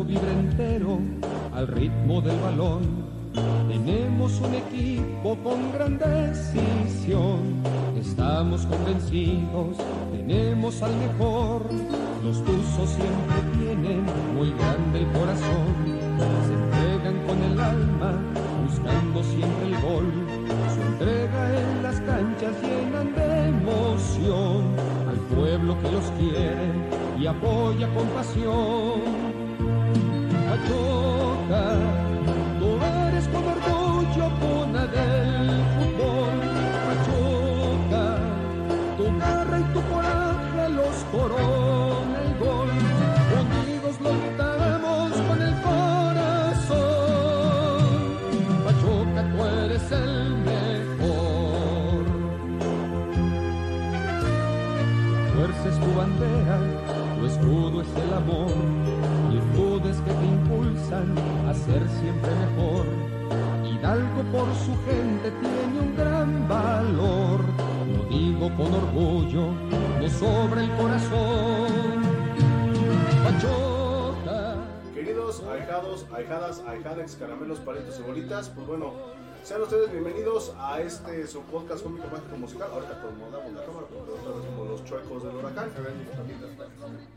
Hidalgo vibra entero al ritmo del balón. Tenemos un equipo con gran decisión. Estamos convencidos, tenemos al mejor. Los tuzos siempre tienen muy grande el corazón. Se entregan con el alma, buscando siempre el gol. Su entrega en las canchas llenan de emoción al pueblo que los quiere y apoya con pasión. Es tu bandera, tu escudo es el amor, a ser siempre mejor. Hidalgo por su gente tiene un gran valor, lo digo con orgullo, no sobre el corazón. Pachuca. Queridos ahijados, ahijadas, ahijadex, caramelos, palitos y bolitas, pues bueno, sean ustedes bienvenidos a este su podcast cómico mágico musical. Ahorita acomodamos la cámara porque otra vez los chuecos del huracán.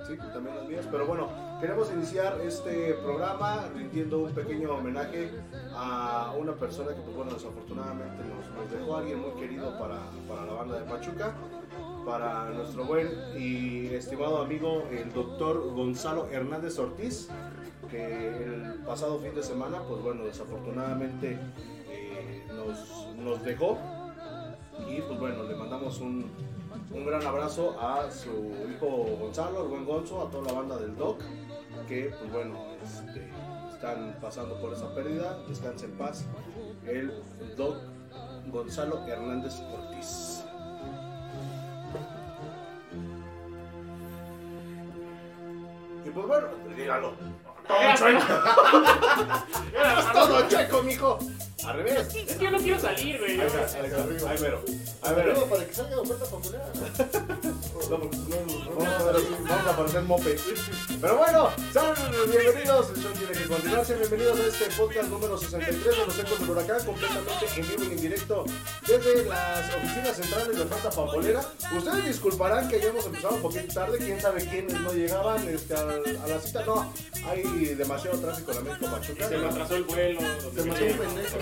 Sí, también las mías. Pero bueno, queremos iniciar este programa rindiendo un pequeño homenaje a una persona que, pues bueno, desafortunadamente nos, nos dejó alguien muy querido para, para la banda de Pachuca. Para nuestro buen y estimado amigo, el doctor Gonzalo Hernández Ortiz, que el pasado fin de semana, pues bueno, desafortunadamente eh, nos, nos dejó. Y pues bueno, le mandamos un, un gran abrazo a su hijo Gonzalo, el buen Gonzo, a toda la banda del Doc, que pues bueno, este, están pasando por esa pérdida. Descanse en paz. El Doc Gonzalo Hernández Ortiz. Y pues bueno, dígalo. Todo chueco. Todo chueco, mijo. Al revés. Es que yo no quiero salir, güey. Ahí está, ahí mero. Ahí mero. Para que salga la oferta popular. No, no, no, vamos a ver, vamos a parecer mope. Pero bueno, sean bienvenidos. El show tiene que continuar. Sean bienvenidos a este podcast número 63 de los Ecos del Huracán, completamente en vivo y en directo desde las oficinas centrales de Oferta Pambolera. Ustedes disculparán que hayamos empezado un poquito tarde. Quién sabe quiénes no llegaban este, a, a la cita. No, hay demasiado tráfico en la México Pachuca. Se me atrasó el vuelo. Se mató un pendejo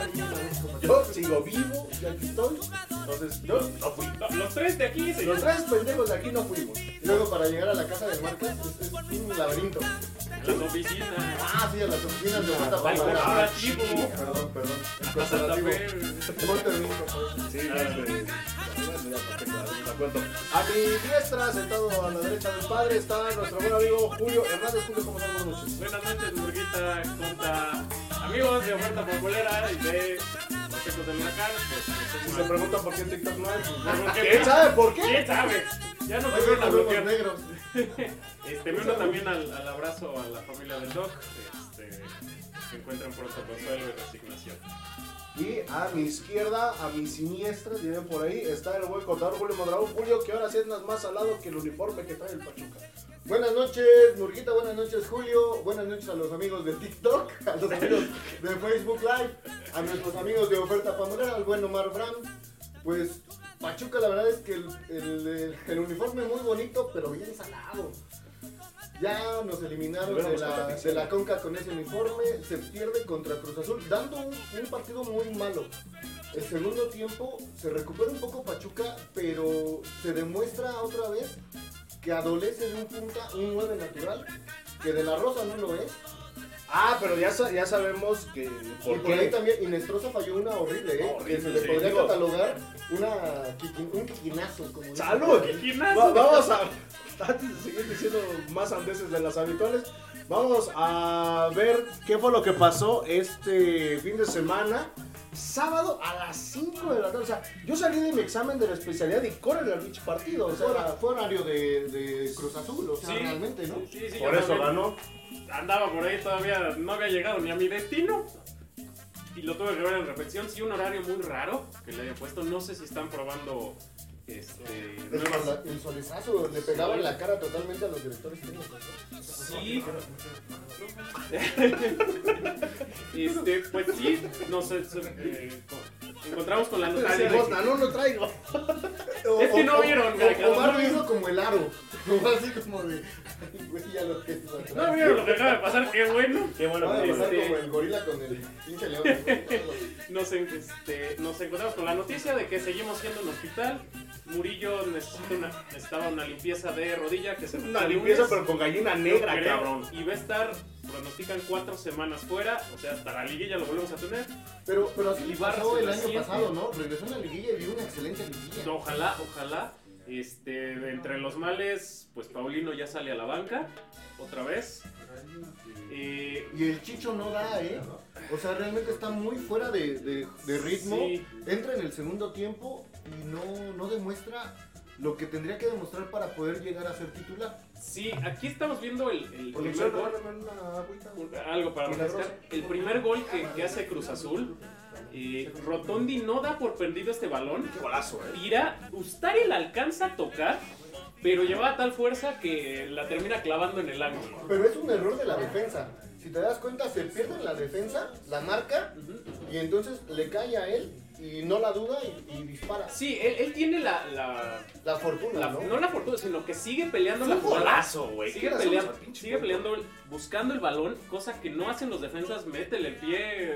Yo sigo vivo y aquí estoy. Entonces, yo no fui. Los tres de aquí, Los señor. tres pendejos de aquí no fuimos. Y luego para llegar a la casa de marcas es, es un laberinto. Las oficinas. Ah, sí, a las oficinas de Al popular. corporativo. Perdón, perdón. El Santa corporativo. Fe. Pues. Sí, este, te cuento. A mi diestra, sentado a la derecha del padre, está nuestro buen amigo Julio Hernández. Julio, ¿cómo estás? Buenas noches. Buenas noches, Burguita. Conta amigos de Oferta Populera y de los Ecos del Huracán. Pues, Si pues, se preguntan por qué TikTok no hay, ¿Por qué? ¿quién sabe por qué? ¿Quién sabe? Ya no Ahí se van a bloquear. negros. Este, me uno también al, al abrazo a la familia del Doc. Este, que encuentran pronto consuelo y resignación. Y a mi izquierda, a mi siniestra, diré por ahí, está el buen contador Julio Mondragón. Julio, que ahora sí andas más salado que el uniforme que trae el Pachuca. Buenas noches, Murguita. Buenas noches, Julio. Buenas noches a los amigos de TikTok, a los amigos de Facebook Live, a nuestros amigos de Oferta Pamolera, al buen Omar Bram. Pues Pachuca, la verdad es que el, el- uniforme muy bonito, pero bien salado. Ya nos eliminaron de la, de la Conca con ese uniforme, se pierde contra Cruz Azul, dando un, un partido muy malo. El segundo tiempo se recupera un poco Pachuca, pero se demuestra otra vez que adolece de un punta, un 9 natural, que de la Rosa no lo es. Ah, pero ya, ya sabemos que. y ¿Por ahí también Inestrosa falló una horrible, ¿eh? Horrible, que se le sí, podría digo. catalogar una, un quiquinazo. Como ¡Salud! Va- vamos a. Antes de seguir diciendo más andeses de las habituales, vamos a ver qué fue lo que pasó este fin de semana. Sábado a las 5 de la tarde. O sea, yo salí de mi examen de la especialidad y corre el bicho partido. O sea, fue horario de, de Cruz Azul, o sea, Sí. realmente, ¿no? Sí, sí, por eso ganó. Andaba por ahí todavía, no había llegado ni a mi destino. Y lo tuve que ver en repetición. Sí, un horario muy raro que le había puesto. No sé si están probando Este, El, nuevas- el le pegaba en la cara totalmente a los directores. Sí. este, pues sí, nos eh, eh, co- encontramos con la noticia de Limosna, que- no lo traigo. O- Es que no o- vieron, o- Omar lo hizo como el aro. Así como de. "Ay, Güey, ya lo que es atrás". No vieron lo que acaba de pasar, qué bueno. Qué bueno Van a que pasar Este- como el gorila con el pinche león. Nos, este, nos encontramos con la noticia de que seguimos siendo un hospital. Murillo necesita una, necesitaba una limpieza de rodilla que se Una limpieza, pero con gallina negra, Creo, cabrón. Y va a estar, pronostican cuatro semanas fuera, o sea, hasta la liguilla lo volvemos a tener. Pero, pero así pasó el año siente. pasado, ¿no? Regresó en la liguilla y dio una excelente liguilla. Ojalá, ojalá. Este, entre los males, pues Paulino ya sale a la banca, otra vez. Eh, Y el Chicho no da, ¿eh? O sea, realmente está muy fuera de, de- de ritmo. Sí. Entra en el segundo tiempo y no, no demuestra lo que tendría que demostrar para poder llegar a ser titular. sí, aquí estamos viendo el, el primer gol. una Algo para refrescar. El primer gol que, que hace Cruz Azul. eh, Rotondi no da por perdido este balón. Qué golazo, eh. Tira, Ustari la alcanza a tocar, pero llevaba tal fuerza que la termina clavando en el ángulo. Pero es un error de la defensa. Si te das cuenta, se pierde en la defensa, la marca, y entonces le cae a él y no la duda y, y dispara. Sí, él, él tiene la, la, La fortuna, la- ¿no? no la fortuna, sino que sigue peleando la golazo, güey. Sigue ¿Qué le hacemos peleando, sigue peleando, el- buscando el balón, cosa que no hacen los defensas, métele el pie,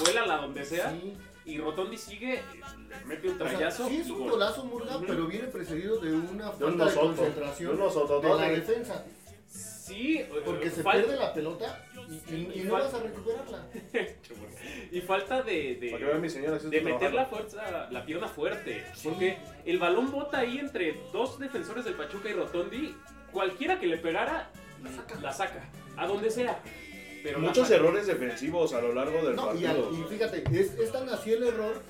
vuélala donde sea. Sí. Y Rotondi sigue, le mete un O sea, trayazo. sí es un gol. golazo, Murga, pero viene precedido de una De un falta de concentración de un nosototote. de la defensa. Sí, eh, Porque se fal- pierde la pelota y, y- y no vas a recuperarla. y falta de, de- Para que vean mi señora, de meter la fuerza, la pierna fuerte. Porque el balón bota ahí entre dos defensores del Pachuca y Rotondi. Cualquiera que le pegara, la saca. A donde sea. Pero Muchos errores defensivos a lo largo del No, y, partido. al- y fíjate, es, es tan así el error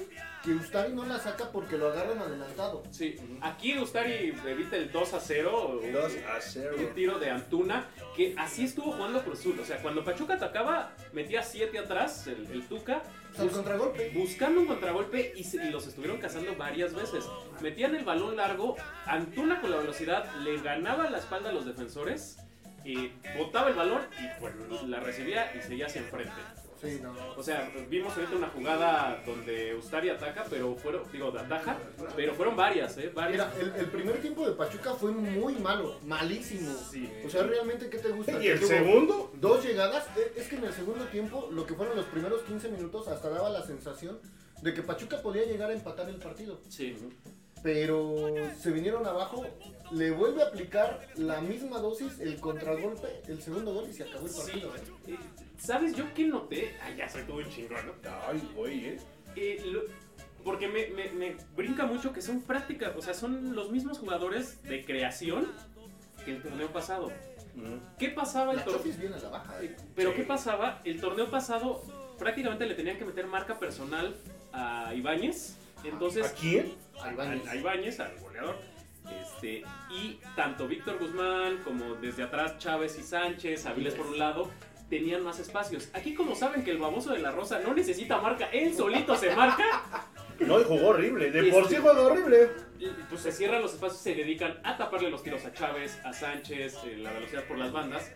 que Ustari no la saca porque lo agarran adelantado. Sí, aquí Ustari evita el 2 a 0. un- Dos a cero. Un tiro de Antuna, que así estuvo jugando Cruz Azul. O sea, cuando Pachuca atacaba, metía 7 atrás, el, el Tuca, O sea, el contragolpe. buscando un contragolpe y, se- y los estuvieron cazando varias veces. Metían el balón largo, Antuna con la velocidad le ganaba la espalda a los defensores, y botaba el balón y pues la recibía y seguía hacia enfrente. Sí, no. O sea, vimos ahorita una jugada donde Ustari ataca, pero fueron, digo, ataja, pero fueron varias, ¿eh? Varias. Mira, el, el primer tiempo de Pachuca fue muy malo, malísimo. Sí. O sea, realmente, ¿qué te gusta? ¿Y el segundo? Dos llegadas. Eh, Es que en el segundo tiempo, lo que fueron los primeros 15 minutos, hasta daba la sensación de que Pachuca podía llegar a empatar el partido. Sí. Pero se vinieron abajo, le vuelve a aplicar la misma dosis, el contragolpe, el segundo gol y se acabó el Sí. partido. Eh, ¿Sabes yo qué noté? Ay, ya soy todo un chingón, ¿no? Ay, güey, eh. Eh, lo- porque me, me- me brinca mucho que son prácticas, o sea, son los mismos jugadores de creación que el torneo pasado. ¿Qué pasaba el torneo? Baja. eh. Pero Sí. ¿qué pasaba? El torneo pasado prácticamente le tenían que meter marca personal a Ibáñez. Entonces, ¿A quién? A Ibáñez. a, a Ibáñez, al goleador. Este, y tanto Víctor Guzmán como desde atrás Chávez y Sánchez, Aviles por un lado, tenían más espacios. Aquí como saben que el baboso de la Rosa no necesita marca, él solito se marca, No, y jugó horrible. De por Este- sí juega horrible. y, pues se cierran los espacios, se dedican a taparle los tiros a Chávez, a Sánchez, eh, la velocidad por las bandas.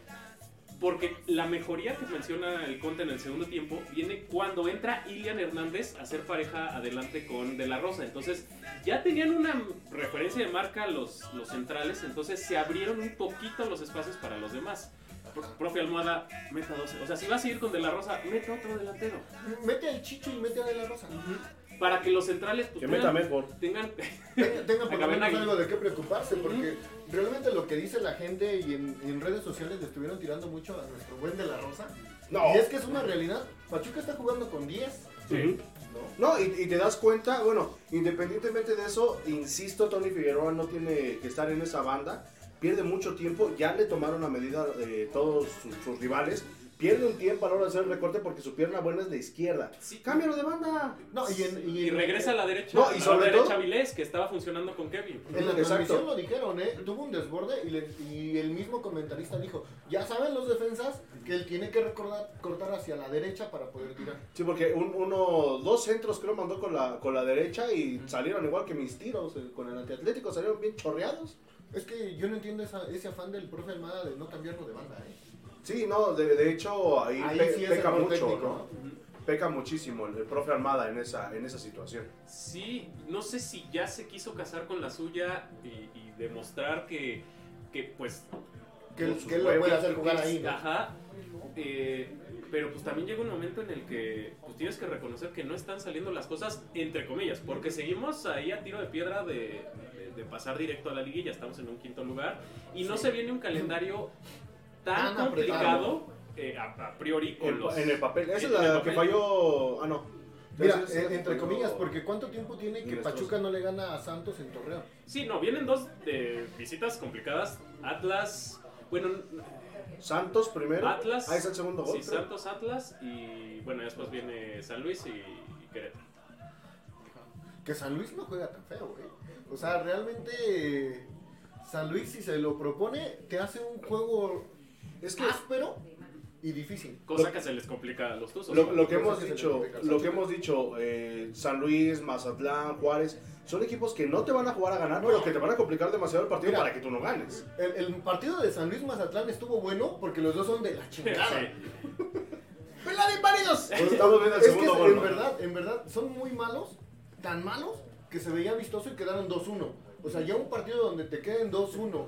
Porque la mejoría que menciona el Conte en el segundo tiempo viene cuando entra Ilian Hernández a hacer pareja adelante con De La Rosa. Entonces ya tenían una referencia de marca los, los centrales, entonces se abrieron un poquito los espacios para los demás. Pro- Profe Almohada, meta 12. O sea, si vas a ir con De La Rosa, meta otro delantero. Mete al Chicho y mete a De La Rosa. Para que los centrales pues, Que meta tengan- mejor. tengan Tenga, tenga por lo menos algo de qué preocuparse, porque realmente lo que dice la gente y en, y en redes sociales le estuvieron tirando mucho a nuestro buen de la Rosa. No. Y es que es una realidad. Pachuca está jugando con 10. Ujú. ¿no? No, y, y te das cuenta, bueno, independientemente de eso, insisto, Tony Figueroa no tiene que estar en esa banda, pierde mucho tiempo, ya le tomaron a medida de todos sus, sus rivales, pierde un tiempo a la hora de hacer el recorte porque su pierna buena es de izquierda. Sí. Cámbialo de banda. No, y, en, Y regresa a la derecha. No, y a la sobre derecha todo- Vilés, que estaba funcionando con Kevin. En la Exacto. transmisión lo dijeron, ¿eh? Tuvo un desborde y, le- y el mismo comentarista dijo, ya saben los defensas que él tiene que recordar, cortar hacia la derecha para poder tirar. Sí, porque un- uno, dos centros creo mandó con la, con la derecha y salieron igual que mis tiros eh, con el antiatlético, salieron bien chorreados. Es que yo no entiendo esa- ese afán del profe Almada de no cambiarlo de banda, ¿eh? Sí, no, de, de hecho ahí, Ahí pe- sí es peca mucho, técnico, ¿no? Ujú. Peca muchísimo el, el profe Armada en esa, en esa situación. Sí, no sé si ya se quiso casar con la suya y, y demostrar que, que pues Que él, lo puede hacer jugar ahí, ¿no? Ajá. eh, pero pues también llega un momento en el que pues tienes que reconocer que no están saliendo las cosas entre comillas, porque seguimos ahí a tiro de piedra de, de- de pasar directo a la liguilla, estamos en un quinto lugar y no Sí. se viene un calendario tan Tan complicado eh, a, a priori con En, los... en el papel. Esa es la que falló. Ah, no. Mira, eh, entre comillas, porque ¿cuánto tiempo tiene que Pachuca no le gana a Santos en Torreón? Sí, no, vienen dos visitas complicadas. Atlas, bueno, Santos primero. Atlas. Ah, es el segundo gol. Sí, creo. Santos, Atlas y bueno, después viene San Luis y, y Querétaro. Que San Luis no juega tan feo, güey. O sea, realmente San Luis si se lo propone, te hace un juego Es que áspero y difícil. Cosa Lo- que se les complica a los tuzos. lo, lo que hemos dicho, lo que hemos dicho, eh, San Luis, Mazatlán, Juárez, son equipos que no te van a jugar a ganar, pero que te van a complicar demasiado el partido Mira. para que tú no ganes. El, el partido de San Luis Mazatlán estuvo bueno porque los dos son de la chingada. Sí. Pues estamos viendo el Es que segundo en gol. ¿no? verdad, en verdad, son muy malos, tan malos, que se veía vistoso y quedaron 2-1. O sea, ya un partido donde te queden 2-1,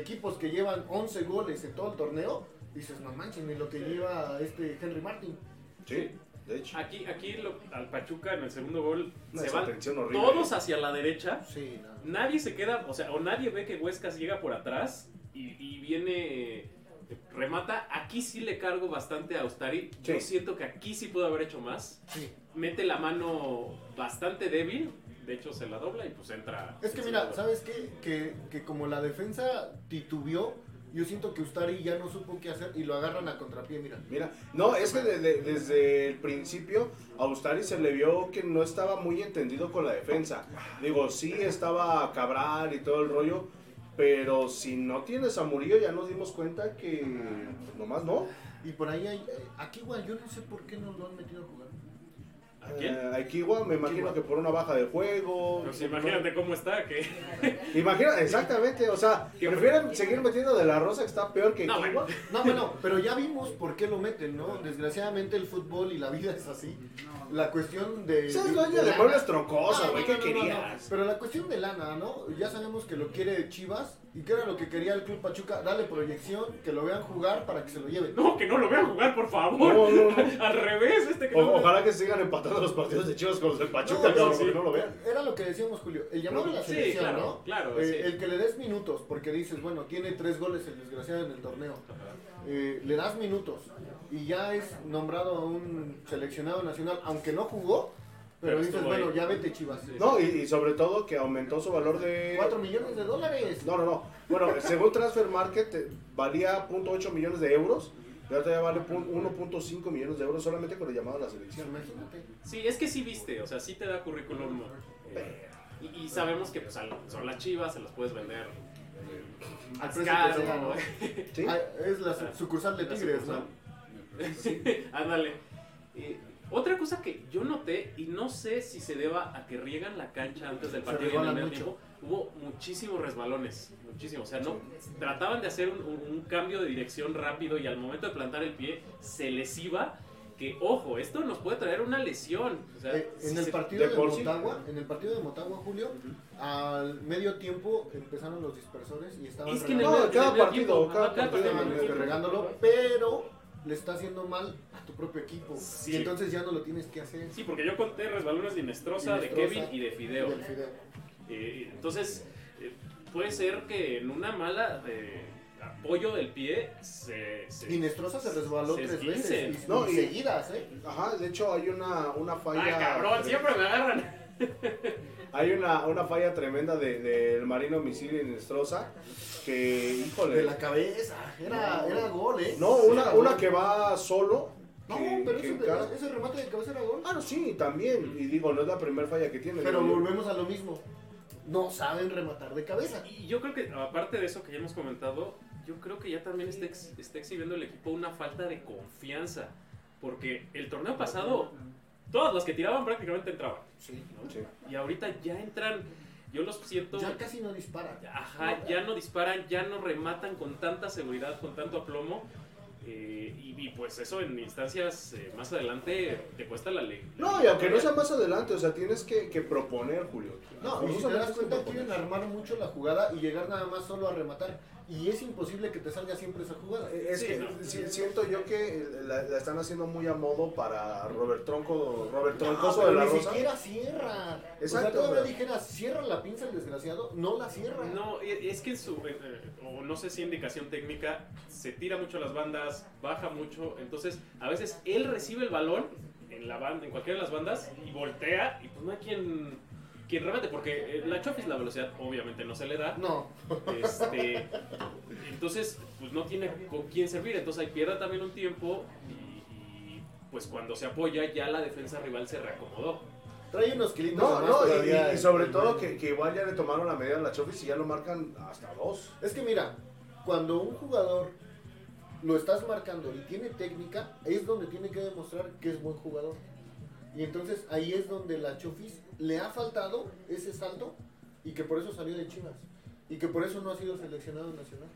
equipos que llevan 11 goles en todo el torneo, dices, no manches, ni lo que lleva este Henry Martin. Sí, de hecho. Aquí, aquí lo- al Pachuca en el segundo gol se van todos hacia la derecha. Sí, no. Nadie se queda, o sea, o nadie ve que Huescas llega por atrás y, y viene, remata. Aquí sí le cargo bastante a Ustari. Yo siento que aquí sí pudo haber hecho más. Sí. Mete la mano bastante débil. De hecho, se la dobla y pues entra. Es que mira. ¿sabes qué? Que, que como la defensa titubeó, yo siento que Ustari ya no supo qué hacer y lo agarran a contrapié, mira. Mira, no, es que de- de- desde el principio a Ustari se le vio que no estaba muy entendido con la defensa. Digo, sí estaba Cabral y todo el rollo, pero si no tienes a Murillo ya nos dimos cuenta que pues, nomás no. Y por ahí hay, eh, aquí igual, yo no sé por qué no lo han metido a jugar. ¿A quién? Eh, me imagino que por una baja de juego. Pues imagínate cómo está, que Imagina, exactamente, o sea, prefieren seguir metiendo de la Rosa que está peor que No, bueno. No, bueno, pero ya vimos por qué lo meten, ¿no? Desgraciadamente el fútbol y la vida es así. La cuestión de... Ese es de- dueño de troncosos, No, güey, no, ¿qué no, no, no, querías? Pero la cuestión de lana, ¿no? Ya sabemos que lo quiere Chivas y que era lo que quería el Club Pachuca, darle proyección, que lo vean jugar para que se lo lleven. no, que no lo vean jugar, por favor. No, no, no. Al revés, este que O- no- ojalá que sigan empatando los partidos de Chivas con los del Pachuca, No, no, cabrón, sí. porque no lo vean. Era lo que decíamos, Julio. El llamado a la Sí, selección, claro, ¿no? claro, Eh, sí. El que le des minutos, porque dices, bueno, tiene tres goles el desgraciado en el torneo. Eh, le das minutos y ya es nombrado a un seleccionado nacional, aunque no jugó, pero, Pero dices, bueno, ahí. ya vete Chivas. No, y, y sobre todo que aumentó su valor de... 4 millones de dólares. No, no, no. Bueno, según Transfer Market valía .8 millones de euros. Y ahorita ya vale pun- 1.5 millones de euros solamente con el llamado a la selección. imagínate. Sí, es que sí viste, o sea, sí te da currículum. eh, y, y sabemos que pues, son las chivas, se las puedes vender eh, Al caro. Ah, es la su- sucursal de La Tigres, sucursal. ¿no? Ándale. Eh, otra cosa que yo noté, y no sé si se deba a que riegan la cancha antes del partido en el tiempo, hubo muchísimos resbalones, muchísimos. O sea, no trataban de hacer un, un- un cambio de dirección rápido y al momento de plantar el pie se les iba. Que ojo, esto nos puede traer una lesión. O sea, Eh, en si el se- partido de. Motagua, en el partido de Motagua, Julio, al medio tiempo empezaron los dispersores y estaban Es que en el No, cada en el medio partido, cada partido regándolo, pero le está haciendo mal a tu propio equipo. Sí. Y entonces ya no lo tienes que hacer. Sí, porque yo conté resbalones de Inestrosa, de Kevin y de Fideo. Del Fideo. Eh, entonces, eh, puede ser que en una mala eh, apoyo del pie se... se- Inestrosa se resbaló se tres veces No, y seguidas, ¿eh? Ajá, de hecho hay una, una falla... ¡Ay, cabrón! Siempre me agarran. Hay una, una falla tremenda del de, del Marino Misil en Estroza que, híjole. De la cabeza. Era, era gol, ¿eh? No, una, una que va solo. No, que- pero que ese, remate de cabeza era gol. Ah, no, sí, también. Y digo, no es la primera falla que tiene. Pero volvemos a lo mismo. No saben rematar de cabeza. Y yo creo que, aparte de eso que ya hemos comentado, yo creo que ya también está, ex- está exhibiendo el equipo una falta de confianza. Porque el torneo pasado, todas las que tiraban prácticamente entraban. Sí. ¿no? Sí. Y ahorita ya entran, yo los siento. Ya casi no dispara. Ajá, ya no disparan, ya no rematan con tanta seguridad, con tanto aplomo. Eh, y, y pues eso en instancias eh, más adelante te cuesta la ley. No, y aunque no sea más adelante, o sea, tienes que, que proponer, Julio. No, y si te das cuenta, proponer. quieren armar mucho la jugada y llegar nada más solo a rematar. Y es imposible que te salga siempre esa jugada. Es Sí, que no. si- siento yo que la, la están haciendo muy a modo para Robert Tronco, Robert No, Troncoso pero de la ni Rosa. siquiera cierra. o sea, Exacto, todavía pero- dijeras, cierra la pinza el desgraciado, no la cierra. No, es que en su, eh, eh, o no sé si indicación técnica, se tira mucho a las bandas, baja mucho, entonces a veces él recibe el balón en la banda, en cualquiera de las bandas y voltea y pues no hay quien, quien remate, porque eh, la Chofis la velocidad obviamente no se le da, No. este, entonces pues no tiene con quién servir, entonces ahí pierde también un tiempo y, y, pues cuando se apoya ya la defensa rival se reacomodó. Trae unos kilitos No, más no, y- todavía y, y sobre todo que, que igual ya le tomaron la medida a la Chofis y ya lo marcan hasta dos. Es que mira, cuando un jugador lo estás marcando y tiene técnica, es donde tiene que demostrar que es buen jugador. Y entonces ahí es donde la Chofis le ha faltado ese salto y que por eso salió de Chivas. Y que por eso no ha sido seleccionado nacional.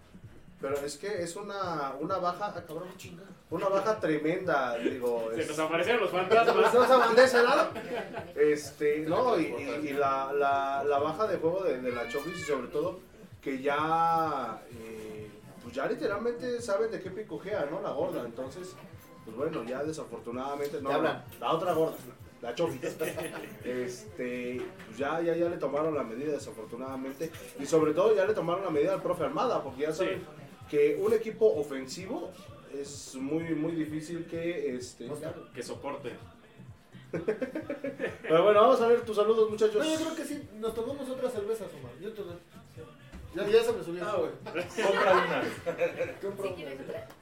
Pero es que es una, una baja, ah, cabrón, chinga. Una baja tremenda, digo. Se es- nos aparecieron los fantasmas. ¿No de ese lado? Este, no, y, y- y la, la, la baja de juego de, de la Chofis y sobre todo que ya, eh, pues ya literalmente saben de qué picojea, ¿no? La gorda, entonces, pues bueno, ya desafortunadamente, no, hablan. la otra gorda, la Chofis, este, pues ya, ya, ya le tomaron la medida desafortunadamente y sobre todo ya le tomaron la medida al profe Armada, porque ya saben que un equipo ofensivo es muy, muy difícil que, este. Que soporte. pero bueno, vamos a ver tus saludos, muchachos. No, yo creo que sí, nos tomamos otras cervezas, Omar. Yo te ya, ya se me subió. Ah, güey. Compra una. Compro ¿Sí quieres una.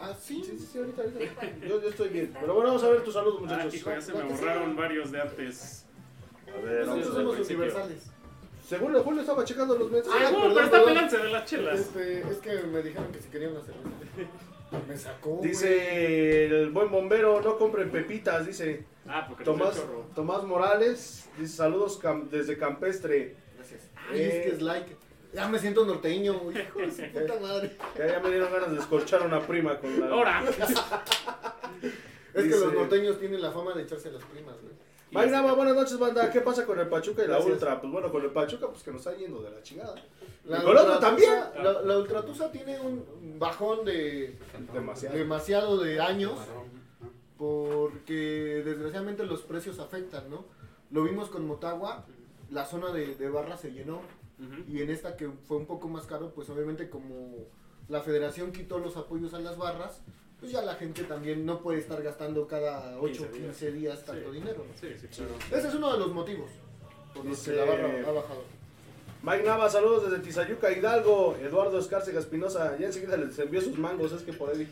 Ah, sí. Sí, sí, sí, ahorita, ahorita. Yo, yo estoy bien. Pero bueno, vamos a ver tus saludos, Ah, muchachos. hijo, ya se me borraron varios de antes. A ver, vamos Nosotros a ver. universales. Según el Julio estaba checando los mensajes. Ah, Ah, perdón, pero está pelándose de las chelas. Este, es que me dijeron que si querían una cerveza. Me sacó. Dice el buen bombero, no compren pepitas, dice Ah, porque Tomás, Tomás. chorro. Tomás Morales. Dice saludos cam- desde Campestre. Gracias. Ay, es que es like. Ya me siento norteño, hijo de su puta madre. Ya, ya me dieron ganas de escorchar a una prima con la... Ahora. Es que Dice- los norteños tienen la fama de echarse a las primas, güey. Mike Nava, buenas noches, banda. ¿Qué pasa con el Pachuca y la Gracias. Ultra? Pues bueno, con el Pachuca, pues que nos está yendo de la chingada. La ¿Y con otro también? La, la Ultratusa tiene un bajón de Demasiado. demasiado de años porque desgraciadamente los precios afectan, ¿no? Lo vimos con Motagua, la zona de, de barra se llenó y en esta que fue un poco más caro, pues obviamente como la federación quitó los apoyos a las barras, pues ya la gente también no puede estar gastando cada 8 o 15 días. 15 días tanto Sí. dinero, ¿no? Sí, sí, claro. Ese es uno de los motivos por los Dice- que la barra ha bajado. Mike Nava, saludos desde Tizayuca, Hidalgo. Eduardo Escárcega Espinosa, ya enseguida les envió sus mangos, es que por ahí.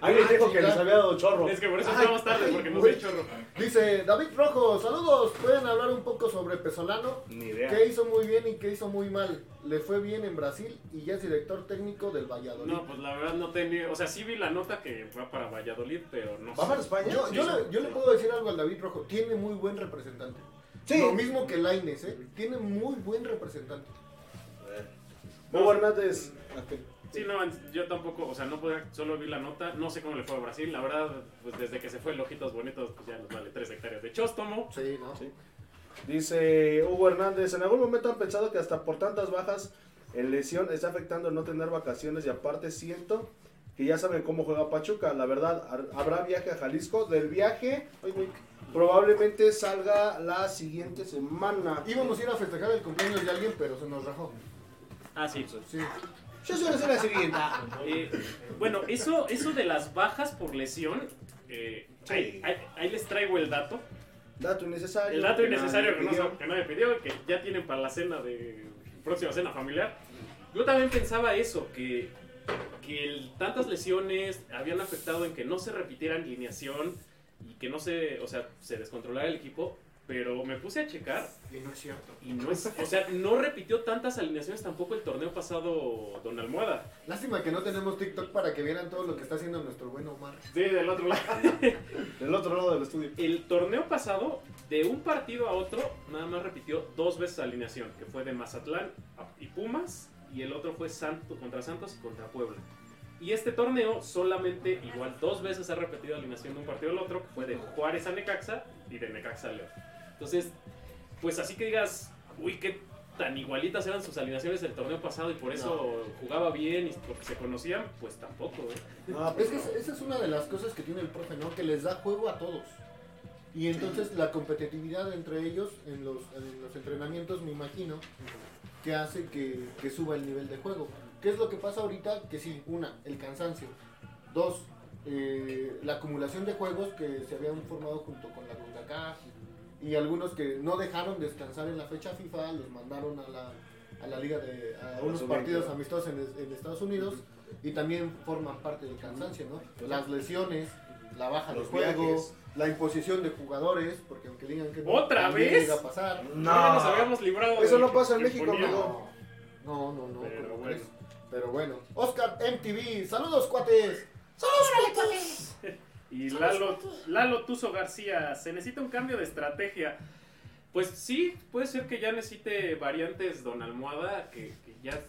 Alguien Ah, dijo sí, que les había dado chorro. Es que por eso estamos tarde, porque nos dio chorro. Dice David Rojo, saludos, ¿pueden hablar un poco sobre Pesolano? Ni idea. ¿Qué hizo muy bien y qué hizo muy mal? Le fue bien en Brasil y ya es director técnico del Valladolid. No, pues la verdad no tenía. O sea, sí vi la nota que va para Valladolid, pero no ¿Va sé. para España? yo, Sí, yo sí. le, yo le puedo decir algo al David Rojo, tiene muy buen representante. Sí. Lo mismo que Laines, ¿eh? Tiene muy buen representante. Hugo Hernández. Sí, no, yo tampoco, o sea, no podía, solo vi la nota, no sé cómo le fue a Brasil, la verdad, pues desde que se fue el Ojitos Bonitos, pues ya nos vale 3 hectáreas de chóstomo. Sí, ¿no? Sí. Dice Hugo Hernández, en algún momento han pensado que hasta por tantas bajas en lesión está afectando no tener vacaciones y aparte siento que ya saben cómo juega Pachuca. La verdad, habrá viaje a Jalisco. Del viaje, probablemente salga la siguiente semana. Íbamos a ir a festejar el cumpleaños de alguien, pero se nos rajó. Ah, sí. Sí. Yo suelo ser la siguiente. Eh, bueno, eso, eso de las bajas por lesión, eh, Sí. ahí, ahí- ahí les traigo el dato. Dato innecesario. El dato innecesario que, no, que nadie pidió, que ya tienen para la cena de próxima cena familiar. Yo también pensaba eso, que, que el- tantas lesiones habían afectado en que no se repitiera alineación y que no se, o sea, se descontrolara el equipo, pero me puse a checar Y no es cierto. y no es, o sea, no repitió tantas alineaciones tampoco el torneo pasado Don Almohada. Lástima que no tenemos TikTok para que vieran todo lo que está haciendo nuestro buen Omar. Sí, del otro lado. Del otro lado del estudio. El torneo pasado, de un partido a otro, nada más repitió dos veces alineación, que fue de Mazatlán y Pumas, y el otro fue Santo, contra Santos y contra Puebla. Y este torneo solamente igual dos veces ha repetido alineación de un partido al otro, que fue de Juárez a Necaxa y de Necaxa a León. Entonces, pues así que digas, uy, qué tan igualitas eran sus alineaciones del torneo pasado y por eso jugaba bien y porque se conocían, pues tampoco. ¿eh? No, Es pues que no. esa- esa es una de las cosas que tiene el profe, ¿no? Que les da juego a todos. Y entonces la competitividad entre ellos en los, en los entrenamientos, me imagino, que hace que, que suba el nivel de juego. ¿Qué es lo que pasa ahorita? Que sí, una, el cansancio. Dos, eh, la acumulación de juegos que se habían formado junto con la CONCACAF y algunos que no dejaron descansar en la fecha FIFA, los mandaron a la, a la liga de a unos partidos amistosos en, en Estados Unidos y también forman parte del cansancio, ¿no? Las lesiones, la baja Los de juego, viajes. la imposición de jugadores, porque aunque digan que no, ¿Otra también vez? llega a pasar. No, nos habíamos librado. Eso no pasa en México, amigo. No, no, no, Pero ¿cómo bueno. crees? Pero bueno, Oscar MTV, saludos cuates. Y Lalo, Lalo Tuzo García, se necesita un cambio de estrategia. Pues sí, puede ser que ya necesite variantes Don Almohada, que, que ya...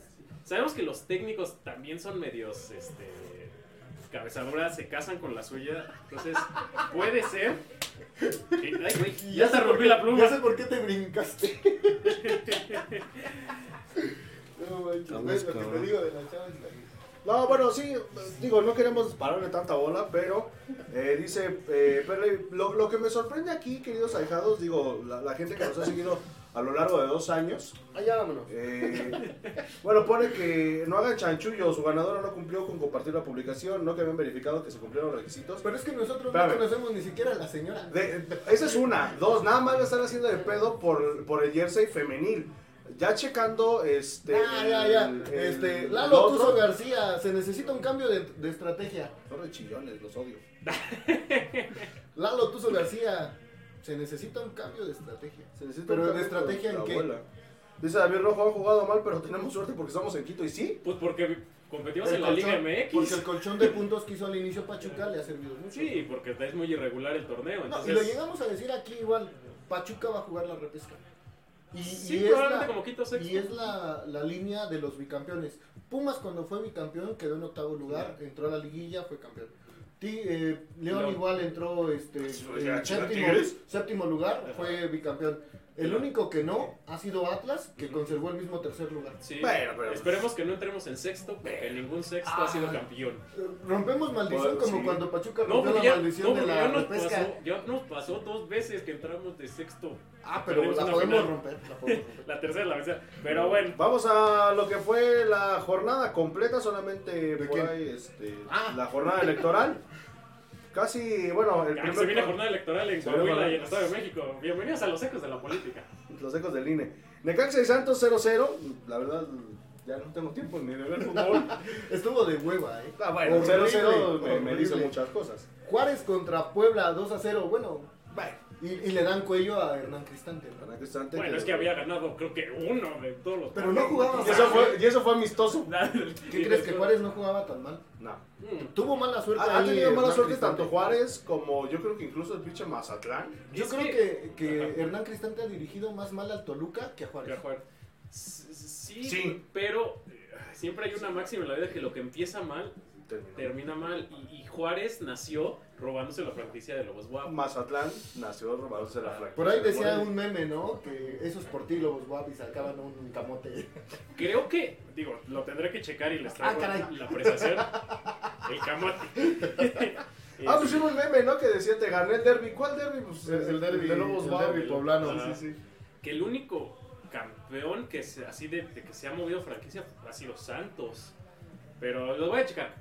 Sabemos que los técnicos también son medios, este, cabezaduras, se casan con la suya. Entonces, puede ser... que- ay, güey, ya se rompió la pluma. Ya sé por qué te brincaste. no manches, Estamos ves lo que te cabrón. digo de la chava. es la- No, bueno, sí, digo, no queremos pararle tanta bola, pero eh, dice, eh, Perley, lo, lo que me sorprende aquí, queridos ahijados, digo, la, la gente que nos ha seguido a lo largo de dos años, Ah, ya vámonos. eh, bueno, pone que no hagan chanchullo, su ganadora no cumplió con compartir la publicación, no que habían verificado que se cumplieron los requisitos. Pero es que nosotros Espérame. no conocemos ni siquiera a la señora. De- de- esa es una. Dos, nada más le están haciendo de pedo por, por el jersey femenil. Ya checando, este. Ah, ya, ya. el- el- Este, el Lalo. Tuzo García, se necesita un cambio de, de estrategia. Son de chillones, los odio. Lalo Tuzo García, se necesita un cambio de estrategia. Se necesita Pero un de estrategia en qué? abuela. Dice David Rojo, han jugado mal, pero tenemos suerte porque estamos en Quito. ¿Y sí? Pues porque competimos El en la Liga MX. Porque el colchón de puntos que hizo al inicio Pachuca le ha servido mucho. Sí, porque es muy irregular el torneo. No, Entonces, y lo llegamos a decir aquí igual, Pachuca va a jugar la repesca. Y, Sí, y es, probablemente la, como quinto sexto. y es la, la línea de los bicampeones. Pumas cuando fue bicampeón quedó en octavo lugar, entró a la liguilla, fue campeón. Ti- eh, León igual entró este, en sea, séptimo, séptimo lugar, fue bicampeón. El único que no ha sido Atlas, que conservó el mismo tercer lugar. Sí, Bueno, pero- esperemos que no entremos en sexto, porque ningún sexto ha sido Ah. campeón. Rompemos maldición Pues, como sí. cuando Pachuca No, rompió porque la ya, maldición no, de la ya nos, repesca. pasó, ya nos pasó dos veces que entramos de sexto. Ah, pero la podemos romper. La podemos romper. La tercera, la tercera. Pero bueno, Vamos a lo que fue la jornada completa, solamente ¿De por quién? ahí, este, Ah. la jornada electoral. Casi, bueno, el primer se viene jornada electoral en Coahuila y en el Estado de México. Bienvenidos a los ecos de la política. los ecos del INE. Necaxa y Santos 0-0. La verdad, ya no tengo tiempo ni de ver fútbol. Estuvo de hueva, eh. Ah, bueno, Horrible, 0-0 me, me dice muchas cosas. Juárez contra Puebla 2 a 0. Bueno, Y, y le dan cuello a Hernán Cristante. que estante Bueno, que- es que había ganado, creo que uno de todos los. Pero no jugaba Y eso fue, y eso fue amistoso. ¿Qué crees que Juárez no jugaba tan mal? No. Mm. Tuvo mala suerte. Ha, tenido mala Hernán suerte Cristante. tanto Juárez como yo creo que incluso el pinche Mazatlán. Yo creo que- que. Hernán Cristante ha dirigido más mal al Toluca que a Juárez. Que a. S- Sí, Sí. pero eh, siempre hay una máxima en la vida que lo que empieza mal termina mal. Y, y Juárez nació robándose la franquicia de Lobos Guap. Mazatlán nació robándose la flaca. Por ahí decía un meme, ¿no? Que esos por ti, los guapis, sacaban un camote. Creo que, digo, lo tendré que checar y les traigo Ah, la apreciación. El camote. Ah, pues hubo un meme, ¿no? Que decía, te gané el derby. ¿Cuál derby? Pues El- el derbi- de Lobos el Guap. derbi poblano. Ajá. Sí, sí. que el único campeón que se, así de, de que se ha movido franquicia ha sido Santos. Pero lo voy a checar.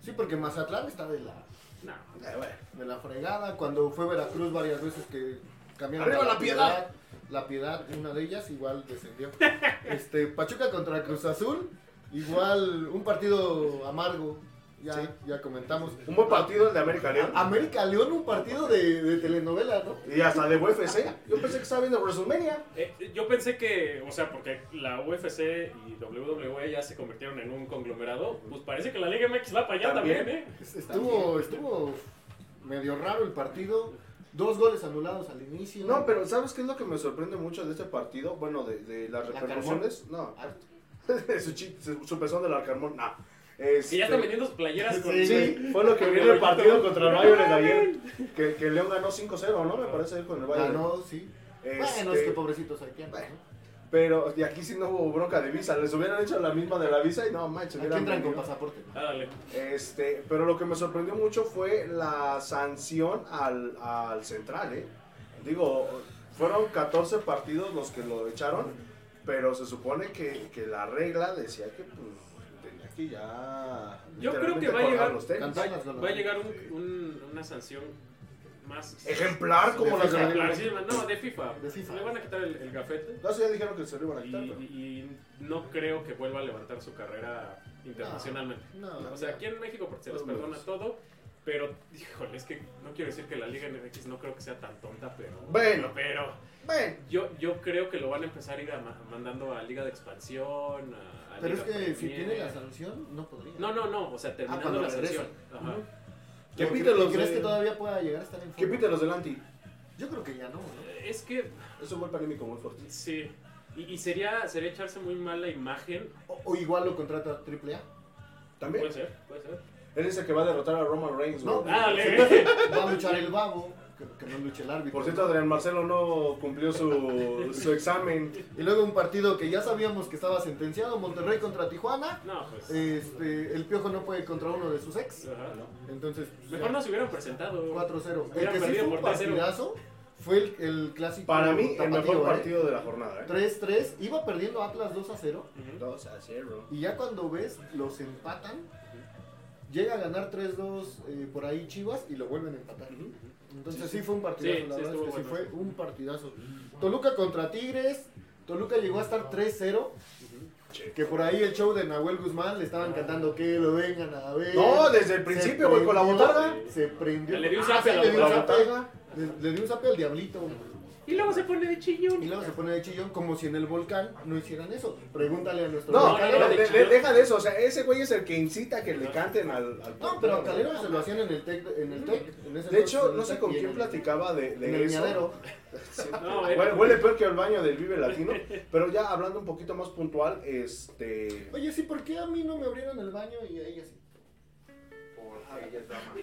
Sí, porque Mazatlán está de la, No. Eh, bueno. de la fregada. Cuando fue Veracruz varias veces que cambiaron ¡Arriba la piedad! La piedad, una de ellas, igual descendió. este Pachuca contra Cruz Azul. Igual, un partido amargo. Ya, Sí. ya comentamos. Un buen partido el de América León. América León, un partido de, de telenovela, ¿no? Y hasta de UFC. Yo pensé que estaba viendo WrestleMania. Eh, yo pensé que, o sea, porque la UFC y WWE ya se convirtieron en un conglomerado, pues parece que la Liga MX va para allá También. también, ¿eh? Estuvo, estuvo medio raro el partido. Dos goles anulados al inicio. No, pero ¿sabes qué es lo que me sorprende mucho de este partido? Bueno, de, de las ¿La repercusiones. No, su, su, su pezón del Arcarmón. No. Este, Que ya están vendiendo sus playeras con... Sí. Sí, fue lo que vi en el partido contra el Bayern de ayer. Que, que León ganó 5-0, ¿no? Me parece con el Bayern. Ganó, sí. Este, Bueno, es que pobrecitos haitianos. ¿no? Pero y aquí sí no hubo bronca de visa. Les hubieran hecho la misma de la visa y no manches. Aquí entran con pasaporte. Ah, dale. Este, pero lo que me sorprendió mucho fue la sanción al, al central, ¿eh? Digo, fueron 14 partidos los que lo echaron, pero se supone que, que la regla decía que pues que ya... Yo creo que va a llegar- los tenis. Va a llegar un- un- una sanción más... Ejemplar como las de la sí, no, de FIFA. De FIFA. Le van a quitar el, el gafete. No, eso ya dijeron que se lo iban a Y, quitar, pero- y no creo que vuelva a levantar su carrera internacionalmente. No, O sea, aquí en México porque se les perdona todo, pero híjole, es que no quiero decir que la Liga MX no creo que sea tan tonta, pero Bueno. pero Bueno, yo yo creo que lo van a empezar a ir a ma- mandando a Liga de Expansión, a, a Pero es que si tiene la sanción, no podría. No, no, no, o sea, terminando cuando la regresa. sanción. Ajá. ¿Qué ¿Qué piten los ¿Crees de- que todavía pueda llegar a estar en ¿qué piten los del anti? Yo creo que ya no, ¿no? Es que Es un golpe anímico muy fuerte. sí. Y, y sería sería echarse muy mal la imagen. O, o igual lo contrata AAA. ¿También? Puede ser, puede ser. Él dice que va a derrotar a Roman Reigns, No. Ah, dale. Va a luchar el babo, que, que no luche el árbitro. Por cierto, Adrián Marcelo no cumplió su, su examen. Y luego un partido que ya sabíamos que estaba sentenciado, Monterrey contra Tijuana. No, pues. Este, el Piojo no puede contra uno de sus ex. ajá. Entonces, Mejor no se hubieran presentado. 4-0. El que sí fue un por 3-0. partidazo fue el, el clásico. Para mí, el mejor ¿eh? partido de la jornada. ¿eh? 3-3. Iba perdiendo Atlas 2-0. Ujú. 2 a 0. Y ya cuando ves, los empatan. Llega a ganar 3-2 eh, por ahí Chivas y lo vuelven a empatar. Entonces sí, fue un partidazo, Sí, la sí, verdad es que sí fue un partidazo. Toluca contra Tigres. Toluca llegó a estar 3-0. Que por ahí el show de Nahuel Guzmán le estaban cantando que lo vengan a ver. No, desde el principio, güey, con la botarga. Se prendió. Le dio un Ah, zape sí, a la le dio un botarga. zape. Le, le dio un zape al diablito. Y luego se pone de chillón. Y luego se pone de chillón como si en el volcán no hicieran eso. Pregúntale a nuestro No, No, Calero. no, de- de de- chillón. deja de eso. O sea, ese güey es el que incita a que le canten al. al No, pero a Calero se lo hacían en el TEC. En el tec, en ese De hecho, no sé con y en quién el- platicaba de, de En el eso. miadero. No, Huele, era- huele peor que el baño del Vive Latino. Pero ya hablando un poquito más puntual, este. Oye, sí, ¿por qué a mí no me abrieron el baño y a ella sí?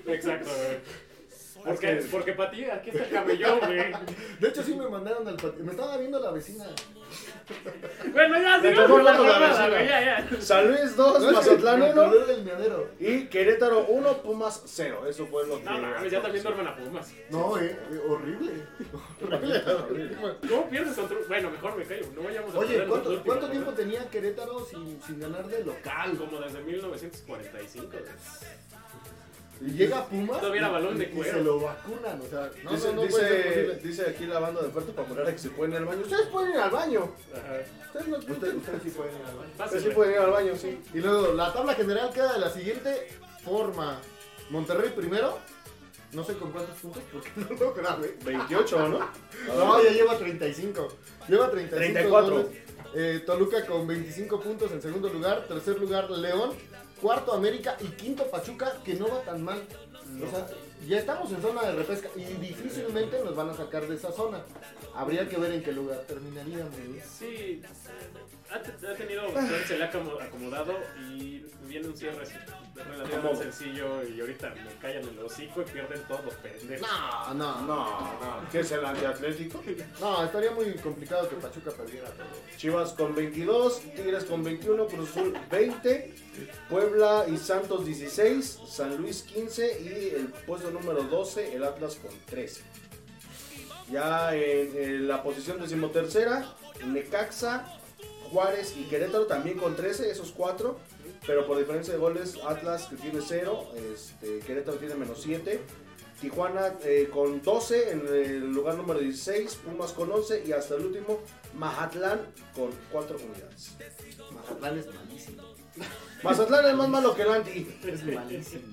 Exacto, güey. Porque, porque para ti, aquí está el camellón, güey. De hecho, sí me mandaron al patio. Me estaba viendo la vecina. Bueno, ya, sigamos con la jornada, güey, ya, ya. San Luis 2, No, es que Mazatlán me 1 acordé del miadero. y Querétaro 1, Pumas 0. Eso fue lo que. No, mames, ya también duermen a Pumas. No, eh, eh, horrible. horrible. ¿Cómo pierdes contra Bueno, mejor me callo. No vayamos a Oye, ¿cuánto, últimos, ¿cuánto ¿no? tiempo tenía Querétaro sin, sin ganar de local? Como desde 1945. Y llega Pumas Todavía era balón de y- y cuero. se lo vacunan, o sea, no, dice, no, no dice, puede ser posible. dice aquí la banda de Puerto Pamurara que se pueden ir al baño. Ustedes pueden ir al baño. Ajá. Ustedes, no, Ustedes, ustedes, sí pueden ir al baño. ustedes sí pueden ir al baño, sí. Y luego, la tabla general queda de la siguiente forma. Monterrey primero, no sé con cuántos puntos, porque no lo grabé. 28, ¿no? No, ya lleva 35. Lleva 35 34. goles. Eh, Toluca con 25 puntos en segundo lugar. Tercer lugar, León. Cuarto, América. Y quinto, Pachuca, que no va tan mal. O sea, ya estamos en zona de repesca y difícilmente nos van a sacar de esa zona. Habría que ver en qué lugar terminaríamos. ¿no? Sí, ha, te- ha tenido, se le ha acomo- acomodado y viene un cierre relativamente sencillo y ahorita me callan el hocico y pierden todos los pendejos. No, no, no. No, no. ¿Qué es el antiatlético? No, estaría muy complicado que Pachuca perdiera todo. Chivas con 22, Tigres con 21, Cruz Azul 20, Puebla y Santos 16, San Luis 15 y el puesto número 12, el Atlas con 13. Ya en, en la posición decimotercera, Necaxa, Juárez y Querétaro también con 13, esos cuatro. Pero por diferencia de goles, Atlas que tiene 0, este, Querétaro tiene menos 7. Tijuana eh, con 12 en el lugar número 16, Pumas con 11 y hasta el último Mazatlán con 4 unidades. Mazatlán es malísimo. Mazatlán es más malo que el Anti. Es malísimo.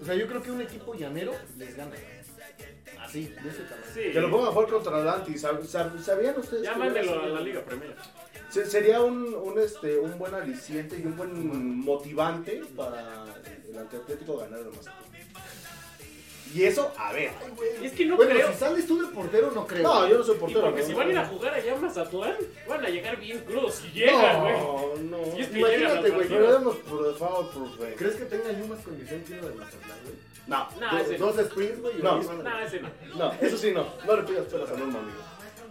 O sea, yo creo que un equipo llanero les gana. Así, de ese tamaño. Sí. Que lo pongan a jugar contra el Anti. ¿Sab- sab- ¿Sabían ustedes? Hubiera a la Liga Premier. Se- Sería un, un, este, un buen aliciente y un buen motivante para el antiatlético ganar el Mazatlán. Y eso, a ver. Es que no bueno, creo. si sales tú de portero, no creo. No, yo no soy Y portero. porque ¿no? si van a ir a jugar allá a Mazatlán, van a llegar bien crudos. Si llegan, güey. No, no. Y es que Imagínate, güey. Pero éramos por default, por fe. ¿Crees que tenga el más condición que uno de Mazatlán, güey? No, No, ese no. Dos sprints, güey. y No. No, ese no. no, eso sí no. No le pidas peras a Norma, amigo.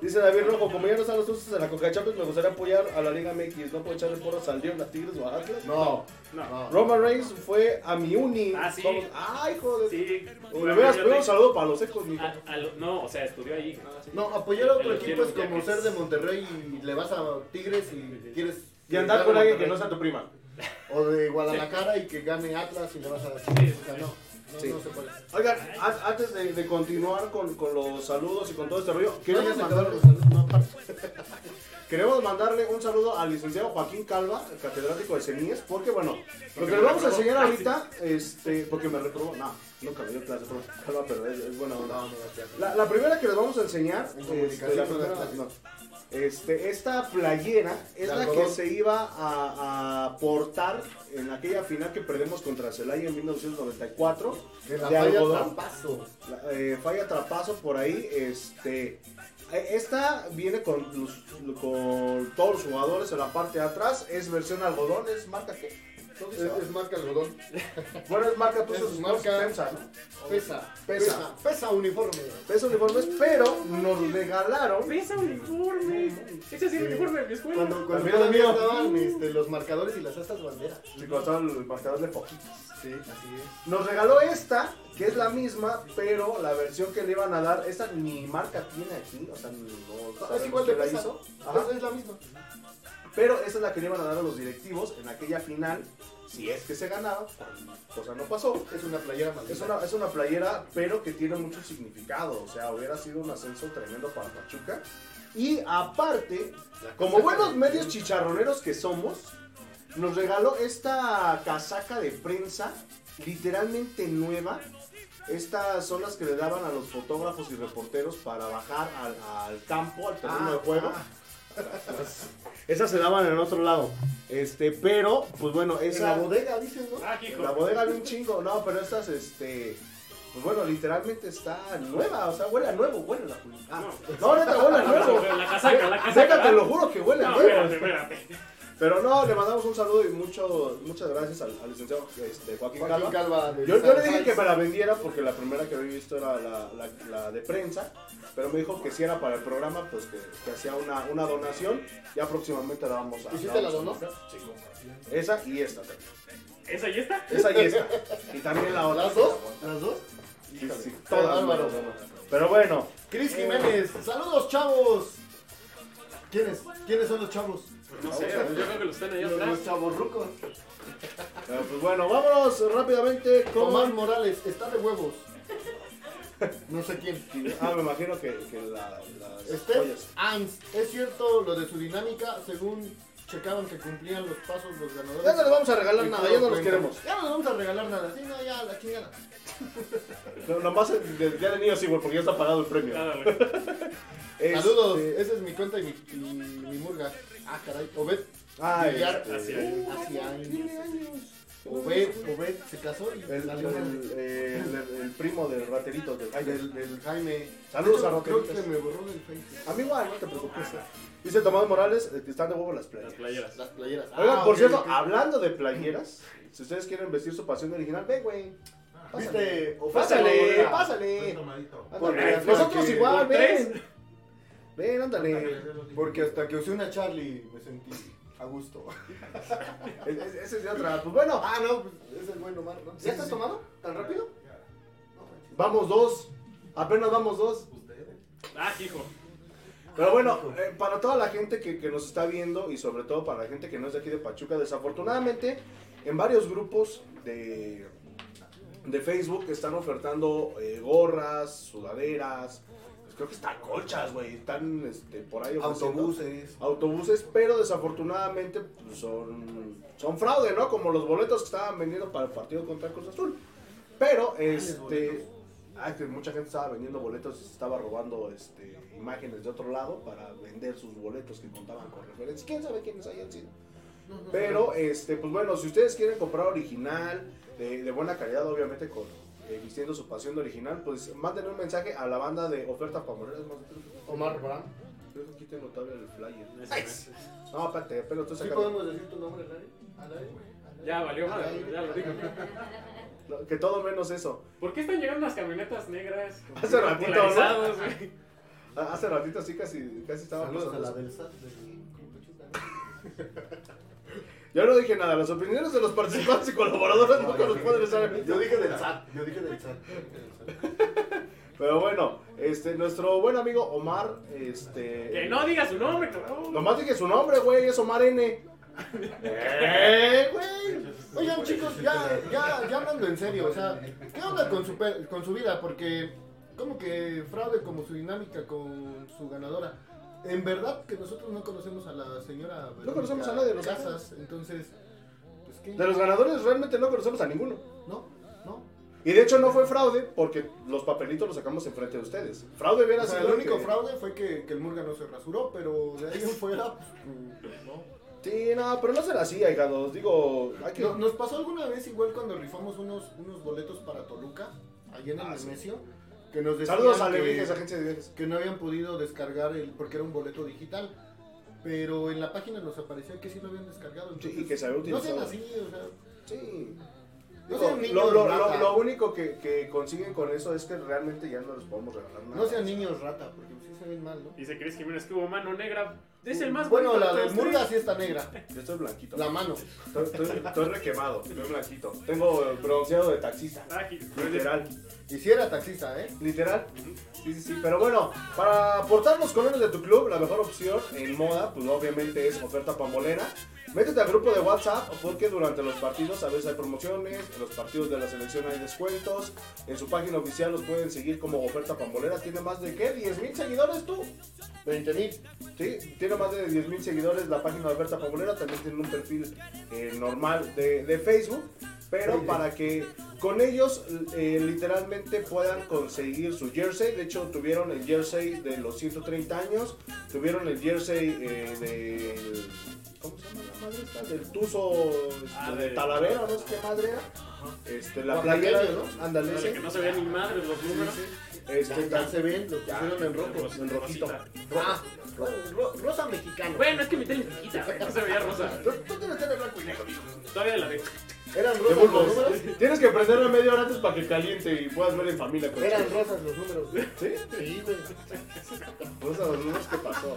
Dice David Rojo, como ya no están los usos en la Coca Champions, me gustaría apoyar a la Liga MX. No puedo echarle porras al León, a Tigres o a Atlas. No, No. no. Roman Reigns fue a mi uni. Ah, sí. Vamos- Ay, joder. Sí. Le hubieras pedido un saludo para los ecos, mijo. A- a lo- no, o sea, estudió ahí. No, apoyar a otro equipo es como ser de Monterrey y le vas a Tigres y quieres. Y andar con alguien que no sea tu prima. O de Guadalajara y que gane Atlas y le vas a. sí. O sea, no, no, Sí. no. Oigan, a- antes de, de continuar con, con los saludos y con todo este rollo, queremos aparte. queremos mandarle un saludo al licenciado Joaquín Calva, catedrático de CENIES, porque bueno, lo que les vamos a enseñar ahorita, este, porque me reprobó, no, nunca me dio clase por Calva, pero es, es buena onda. La, la primera que les vamos a enseñar, En este, la primera- no. Este, esta playera es De la que se iba a, a portar en aquella final que perdemos contra Celaya en 1994. Que la de falla algodón. trampazo. La- eh, falla trapazo por ahí. Este, eh, esta viene con, los- con todos los jugadores en la parte de atrás. Es versión algodón. ¿Es marca qué? ¿Tú Es, marca algodón. Bueno, es marca tú es marca- Pensa, ¿no? Pesa, Pesa. pesa, pesa uniforme. Pesa uniformes, pero nos regalaron. Pesa uniforme. Ese es el uniforme de mi escuela. Cuando, cuando También todavía mío. estaban este, los marcadores y las astas banderas. Sí, cuando estaba el marcador de poquitos. Sí, así es. Nos regaló esta, que es la misma, pero la versión que le iban a dar, esta ni marca tiene aquí, o sea, no Es sabemos igual de quién la pesa. hizo. Ajá. Es la misma. Pero esa es la que le iban a dar a los directivos en aquella final, si es que se ganaba, cosa no pasó. Es una playera maldita. Es una, es una playera, pero que tiene mucho significado, o sea, hubiera sido un ascenso tremendo para Pachuca. Y aparte, como buenos medios chicharroneros que somos, nos regaló esta casaca de prensa, literalmente nueva. Estas son las que le daban a los fotógrafos y reporteros para bajar al, al campo, al terreno Ah, de juego. ah. Esas se daban en otro lado. Este, pero, pues bueno, En esa. la bodega, dicen, ¿no? Ah, hijo. La bodega de un chingo, no, pero estas, este. Pues bueno, literalmente está nueva, o sea, huele a nuevo, huele a la Ah, no, neta, huele a nuevo. La casaca, la casaca. Déjate, te lo juro que huele a Pero no, le mandamos un saludo y mucho, muchas gracias al, al licenciado este, Joaquín, Joaquín Calva. Yo, yo le dije que me la vendiera porque la primera que había visto era la, la- la de prensa, pero me dijo que si era para el programa, pues que, que hacía una, una donación. Ya próximamente la vamos a. ¿Y si la te la donó? Sí. Esa y esta también. ¿Esa y esta? Esa y esta. Y también la otra. ¿Las dos? ¿Las dos? Sí, sí, todas donó. Pero bueno, Cris Jiménez, saludos chavos. ¿Quiénes? ¿Quiénes son los chavos? No sé, yo creo que los están ahí atrás. los chavos rucos. pero pues bueno, vámonos rápidamente Tomás con. Morales, está de huevos. No sé quién. Ah, me imagino que, que la, las Steph joyas. Ans, ¿es cierto lo de su dinámica? Según checaban que cumplían los pasos los ganadores. Ya no les vamos a regalar nada, ya no los queremos. Ya no les vamos a regalar nada. Sí, no, ya, la chingada. No, nomás del día de niños sí, güey, porque ya está pagado el premio. Güey. Este- Saludos, esa es mi cuenta y mi, y mi murga. Ah, caray. Obed. Villar. este. Hace años. tiene años. Obed, Obed se casó y El, salió el, mal. el- el primo del raterito. Del, ay, del, Jaime. Saludos a hecho, Creo que me borró del Facebook. A mí igual, no te preocupes. Dice Tomás Morales, eh, que están de huevo las Las playas. playeras. Las playeras. Oigan, Ah, por ok, cierto, hablando de playeras, si ustedes quieren vestir su pasión original, ve, güey. Pásale, pásale. Ándale. hasta Nosotros igual, por ven. Ven, ándale. Porque hasta que usé una Charlie me sentí a gusto. Es- es- Ese es de otra. Pues bueno, Ah, no, pues es el buen Omar, ¿no? Sí, ¿Ya estás sí. tomado? ¿Tan rápido? vamos dos. Apenas vamos dos. Ah, hijo. Pero bueno, eh, para toda la gente que, que nos está viendo y sobre todo para la gente que no es de aquí de Pachuca, desafortunadamente en varios grupos de, de Facebook están ofertando eh, gorras, sudaderas, pues creo que están colchas, güey, están este, por ahí Autobuses. autobuses, pero desafortunadamente pues, son, son fraude, ¿no? Como los boletos que estaban vendiendo para el partido contra el Cruz Azul. Pero, este... que mucha gente estaba vendiendo boletos y se estaba robando este, imágenes de otro lado para vender sus boletos que contaban con referencias. ¿Quién sabe quiénes hayan sido? Pero, este, pues bueno, si ustedes quieren comprar original, de, de buena calidad, obviamente, con vistiendo su pasión original, pues manden un mensaje a la banda de Oferta. Es más, Omar Bram. creo que aquí tengo todavía el flyer. No, espérate, pero tú ¿Sí sacando. podemos decir tu nombre aire? Ya valió ya lo digo. Que todo menos eso. ¿Por qué están llegando las camionetas negras? Hace ratito, ¿no? Ah, Hace ratito sí casi, casi estaba Saludos a la del SAT de. Yo no dije nada, las opiniones de los participantes y colaboradores nunca los pueden estar Yo dije del SAT, yo dije del SAT. Pero bueno, este, nuestro buen amigo Omar, este... Que no diga su nombre, cabrón. Nomás dije su nombre, güey, es Omar N. ¡Eh, güey! Oigan, chicos, ya, ya, ya hablando en serio, o sea, ¿qué onda con su, con su vida? Porque, como que fraude como su dinámica con su ganadora. En verdad que nosotros no conocemos a la señora Verónica conocemos a nadie de los Casas, entonces, pues qué. De los ganadores realmente no conocemos a ninguno. No, no. Y de hecho no fue fraude porque los papelitos los sacamos enfrente de ustedes. Fraude hubiera O sea, sido el único que- fraude fue que, que el Murga no se rasuró, pero de ahí en fuera, pues, no. Sí, no, pero no será así, ahijados. Digo, que... No- Nos pasó alguna vez igual cuando rifamos unos, unos boletos para Toluca, allá en el Ah, sí. Que nos Saludos a agencia de viajes. que no habían podido descargar el, porque era un boleto digital. Pero en la página nos aparecía que sí lo habían descargado. Sí, y que se había No sean utilizado. así, o sea. Sí. No sean niños lo, lo- rata. lo- lo único que, que consiguen con eso es que realmente ya no les podemos regalar nada. No sean niños rata, porque sí se ven mal, ¿no? Dice Cris Jiménez que hubo mano negra. Es el más Bueno, bonito la de. Murga sí está negra. Yo estoy blanquito. La mano. Estoy, estoy, estoy requemado, estoy blanquito. Tengo bronceado de taxista. Literal. Y si era taxista, ¿eh? Literal. Sí, sí, sí. Pero bueno, para aportar los colores de tu club, la mejor opción en moda, pues obviamente es oferta pambolera. Métete al grupo de WhatsApp porque durante los partidos a veces hay promociones, en los partidos de la selección hay descuentos. En su página oficial los pueden seguir como oferta pambolera. Tiene más de qué? ¿10 mil seguidores tú? 20 mil. Sí, tiene más de 10 mil seguidores la página de Oferta Pambolera, también tiene un perfil eh, normal de, de Facebook, pero Sí. para que con ellos eh, literalmente puedan conseguir su jersey, de hecho tuvieron el jersey de los 130 años, tuvieron el jersey eh, del... ¿Cómo se llama la madre esta? Del Tuzo este, Ah, de de- Talavera, no sé qué madre era. Este, la playera, ¿no? Ándale, ese. que no se vean ni madres los números. Este, Ya, ya se ven, lo pusieron en rojo. En rojito. Ah, ro- rosa mexicano. Bueno, es que mi tele es chiquita, güey, no se veía rosa. Tú, tú tienes tele blanco y negro. Todavía la veo. Eran rosas los números. Tienes que prenderla media hora antes para que caliente y puedas ver en familia. con Eran rosas los números. ¿Sí? Sí, güey. Pues a los niños, ¿qué pasó?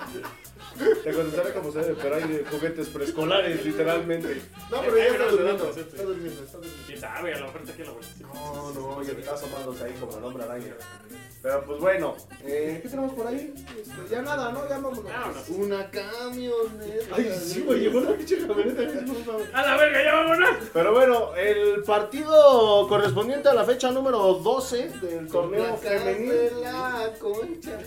Te contestaré como se debe, pero hay de juguetes preescolares, literalmente. No, pero ya está durmiendo. este. Está durmiendo, está durmiendo. Quién sabe, a la oferta que la vuelta. No, no, ya te estás asomándose ahí como el hombre araña. Pero pues bueno, eh, ¿qué tenemos por ahí? Este, ya nada, ¿no? Ya vámonos. Vámonos. Una camioneta. Ay, sí, güey, llegó una pinche camioneta. ¡A la verga, ya vámonos! Pero bueno, el partido correspondiente a la fecha número 12 del torneo femenil. de la concha.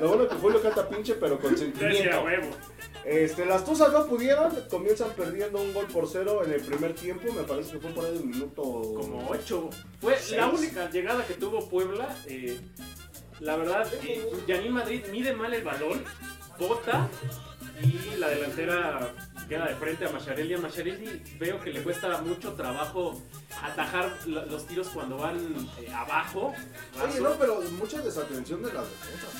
Lo bueno que Julio canta pinche, pero con sentimiento. huevo. Este, las Tuzas no pudieron, comienzan perdiendo un gol por cero en el primer tiempo, me parece que fue por ahí del minuto... Como 8. Fue Seis. la única llegada que tuvo Puebla. eh, la verdad, eh, Yanin Madrid mide mal el balón, bota y la delantera queda de frente a Macharelli. A Macharelli veo que le cuesta mucho trabajo atajar lo- los tiros cuando van eh, abajo. Oye, raso. no, pero mucha desatención de las defensas,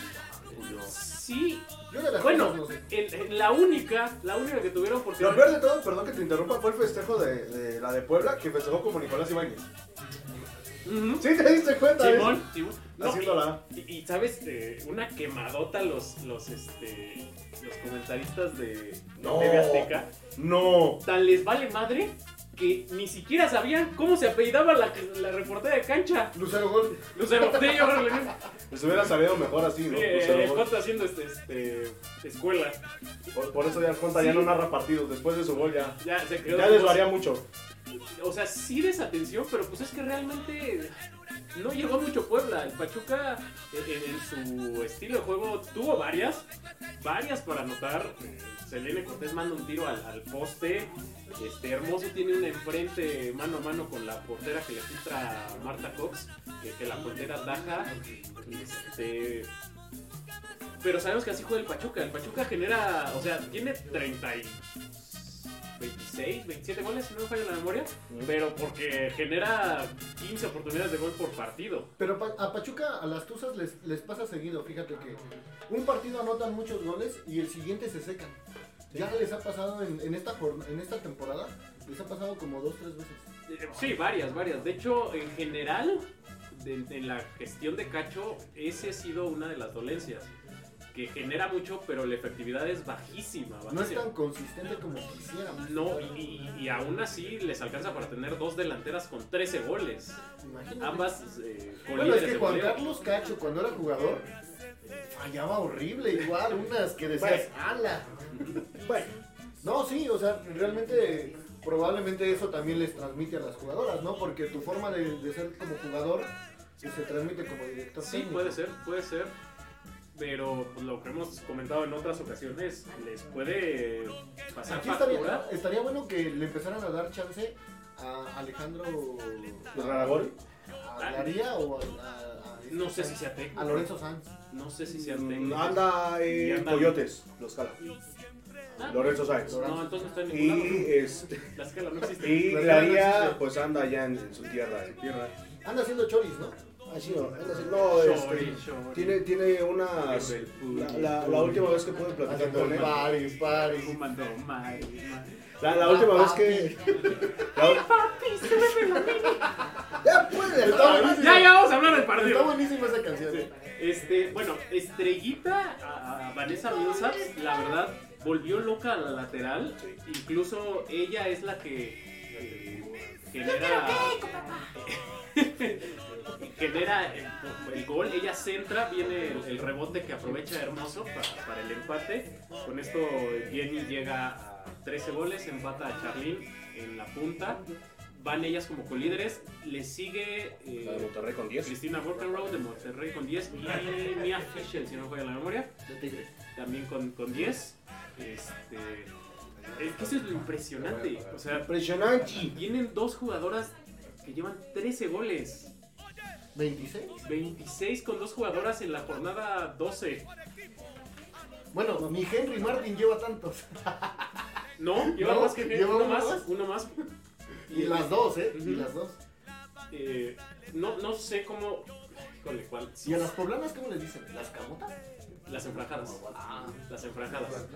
Julio. Sí, Yo de las bueno, cosas no sé. en- en la única, la única que tuvieron porque Lo peor de todo, perdón que te interrumpa, fue el festejo de, de la de Puebla, que festejó como Nicolás Ibáñez. Ujú. ¿Sí te diste cuenta de? Simón, Simón. No, Haciéndola. Y, y, sabes, Eh, una quemadota los, los, este, los comentaristas de No. TV Azteca. No. Tan les vale madre que ni siquiera sabían cómo se apellidaba la, la reportera de cancha. Lucero Gol. Lucero, sí, hubiera salido mejor así, ¿no? Sí, Pues, eh, Jota haciendo este, este, escuela. por, por eso ya Conta ya Sí. no narra partidos, después de su gol ya, Ya se quedó. ya desvaría mucho. o sea, sí desatención, pero pues es que realmente no llegó mucho Puebla. El Pachuca en, en su estilo de juego tuvo varias, varias para anotar. Selene Cortés manda un tiro al, poste. Este Hermoso tiene una enfrente mano a mano con la portera que le filtra Marta Cox, que, que la portera ataja. Este, pero sabemos que así juega el Pachuca. El Pachuca genera, o sea, tiene 30 y 26, 27 goles, si no me falla la memoria, pero porque genera 15 oportunidades de gol por partido. Pero pa- a Pachuca, a las Tuzas les, les pasa seguido. Fíjate que un partido anotan muchos goles y el siguiente se secan. Ya les ha pasado en, en esta, en esta temporada, les ha pasado como dos, tres veces. Eh, Sí, varias, varias. De hecho, en general, de- en la gestión de Cacho, ese ha sido una de las dolencias. Que genera mucho, pero la efectividad es bajísima. No es tan consistente como quisiéramos. No, y, y- aún así les alcanza para tener dos delanteras con 13 goles. Imagínate. Ambas eh, con Bueno, es que Juan goleo. Carlos Cacho, cuando era jugador, fallaba horrible. Igual, unas que decías, ala. Bueno, No, sí, o sea, realmente probablemente eso también les transmite a las jugadoras, ¿no? Porque tu forma de, de ser como jugador pues, se transmite como director Sí, técnico. puede ser, puede ser. Pero pues, lo que hemos comentado en otras ocasiones, les puede pasar Aquí factura. estaría, estaría bueno que le empezaran a dar chance a Alejandro Raragori. a Daría o a, a- a- No sé si sea técnico. a Lorenzo Sanz. No sé si sea Mm, técnico. Anda en anda- Coyotes, los cala. Ah, Lorenzo Sáenz. No, entonces no está en ningún Y, lado. este, La escala no existe. y La la escala no Lía, existe. pues anda allá en, en su tierra. En tierra. Anda haciendo choris, ¿no? Así no, anda así- no, este, tiene, tiene unas. El La, la- la última vez que pude platicar con él. Paris, Paris. La, la última vez que. la- ya puede, Está no, buenísimo. Ya, ya vamos a hablar del Está partido. buenísima esa canción. Este, bueno, estrellita a, a Vanessa Millsaps, la verdad, volvió loca a la lateral. Incluso ella es la que eh, genera. Genera el, el gol, ella centra, viene el, el rebote que aprovecha Hermoso para, para el empate. Con esto Jenny llega a 13 goles, empata a Charlene en la punta. Van ellas como colíderes, le sigue eh, La de Monterrey con 10. Cristina Borkenrow de Monterrey con 10 y Mia Fischel, si no me falla la memoria, también con, con 10. Este, es que eso es lo impresionante. O sea, Impresionante. tienen dos jugadoras que llevan 13 goles. 26. 26 con dos jugadoras en la jornada 12. Bueno, mi Henry Martin lleva tantos. No, lleva No, más que lleva uno más, más. uno más. Y las dos, ¿eh? Y las dos. Eh, no, no sé cómo. Híjole, ¿cuál? ¿Y a las poblanas cómo les dicen? ¿Las camotas? Las enfrajadas. Ah, Las enfrajadas.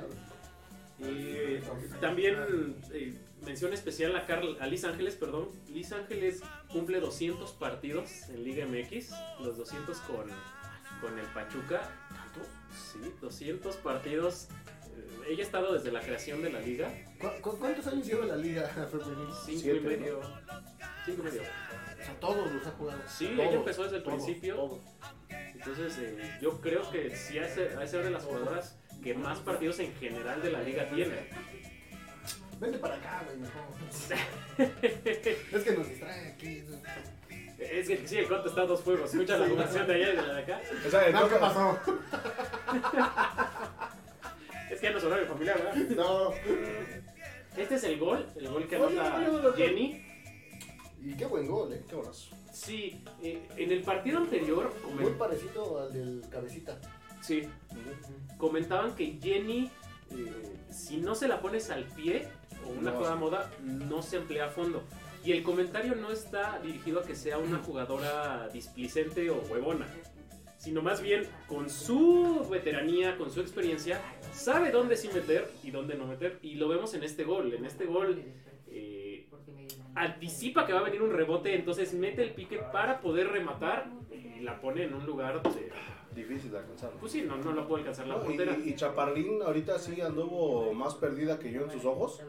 Y también eh, mención especial a, Carl, a Liz Ángeles, perdón. Liz Ángeles cumple 200 partidos en Liga MX, los 200 con, con el Pachuca. Sí, 200 partidos. Eh, ella ha estado desde la creación de la liga, ¿Cu- cu- cuántos años lleva la liga femenil? 5 y medio. Cinco y medio. O sea, todos los ha jugado. Sí, Todos, ella empezó desde el todos, principio. todos. Entonces, eh, yo creo que sí ha de ser ha de ser de las jugadoras que más partidos en general de la liga tiene. Vente para acá, güey, mejor. es que nos distrae aquí. Es que sí, el conto está a dos fuegos. Escucha la conversación de allá y de la de acá. O sea, el No, ¿qué pasó? Es que ya no es horario familiar, ¿verdad? No. Este es el gol, el gol que Oye, anota. Jenny. Y qué buen gol, eh. Qué golazo. Sí, eh, en el partido anterior Muy parecido al del cabecita. sí, comentaban que Jenny, eh, si no se la pones al pie o una No. jugada moda, no se emplea a fondo. Y el comentario no está dirigido a que sea una jugadora displicente o huevona, sino más bien con su veteranía, con su experiencia, sabe dónde sí meter y dónde no meter. Y lo vemos en este gol. En este gol eh, anticipa que va a venir un rebote, entonces mete el pique para poder rematar y la pone en un lugar de... Difícil de alcanzar. Pues sí, no, no la puede alcanzar la No, portera. y, y Chaparlín ahorita sí anduvo más perdida que yo en sus ojos.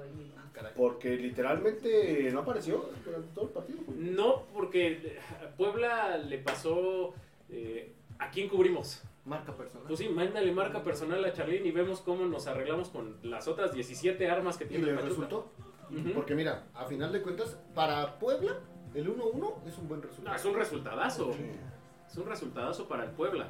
Porque literalmente no apareció durante todo el partido. No, porque a Puebla le pasó... eh, ¿A quién cubrimos? Marca personal. Pues sí, mándale marca personal a Charlene y vemos cómo nos arreglamos con las otras 17 armas que ¿Y tiene le el Pachuca. resultó? Porque mira, a final de cuentas, para Puebla, el 1-1 es un buen No, resultado. es un resultadazo. Es un resultadazo para el Puebla.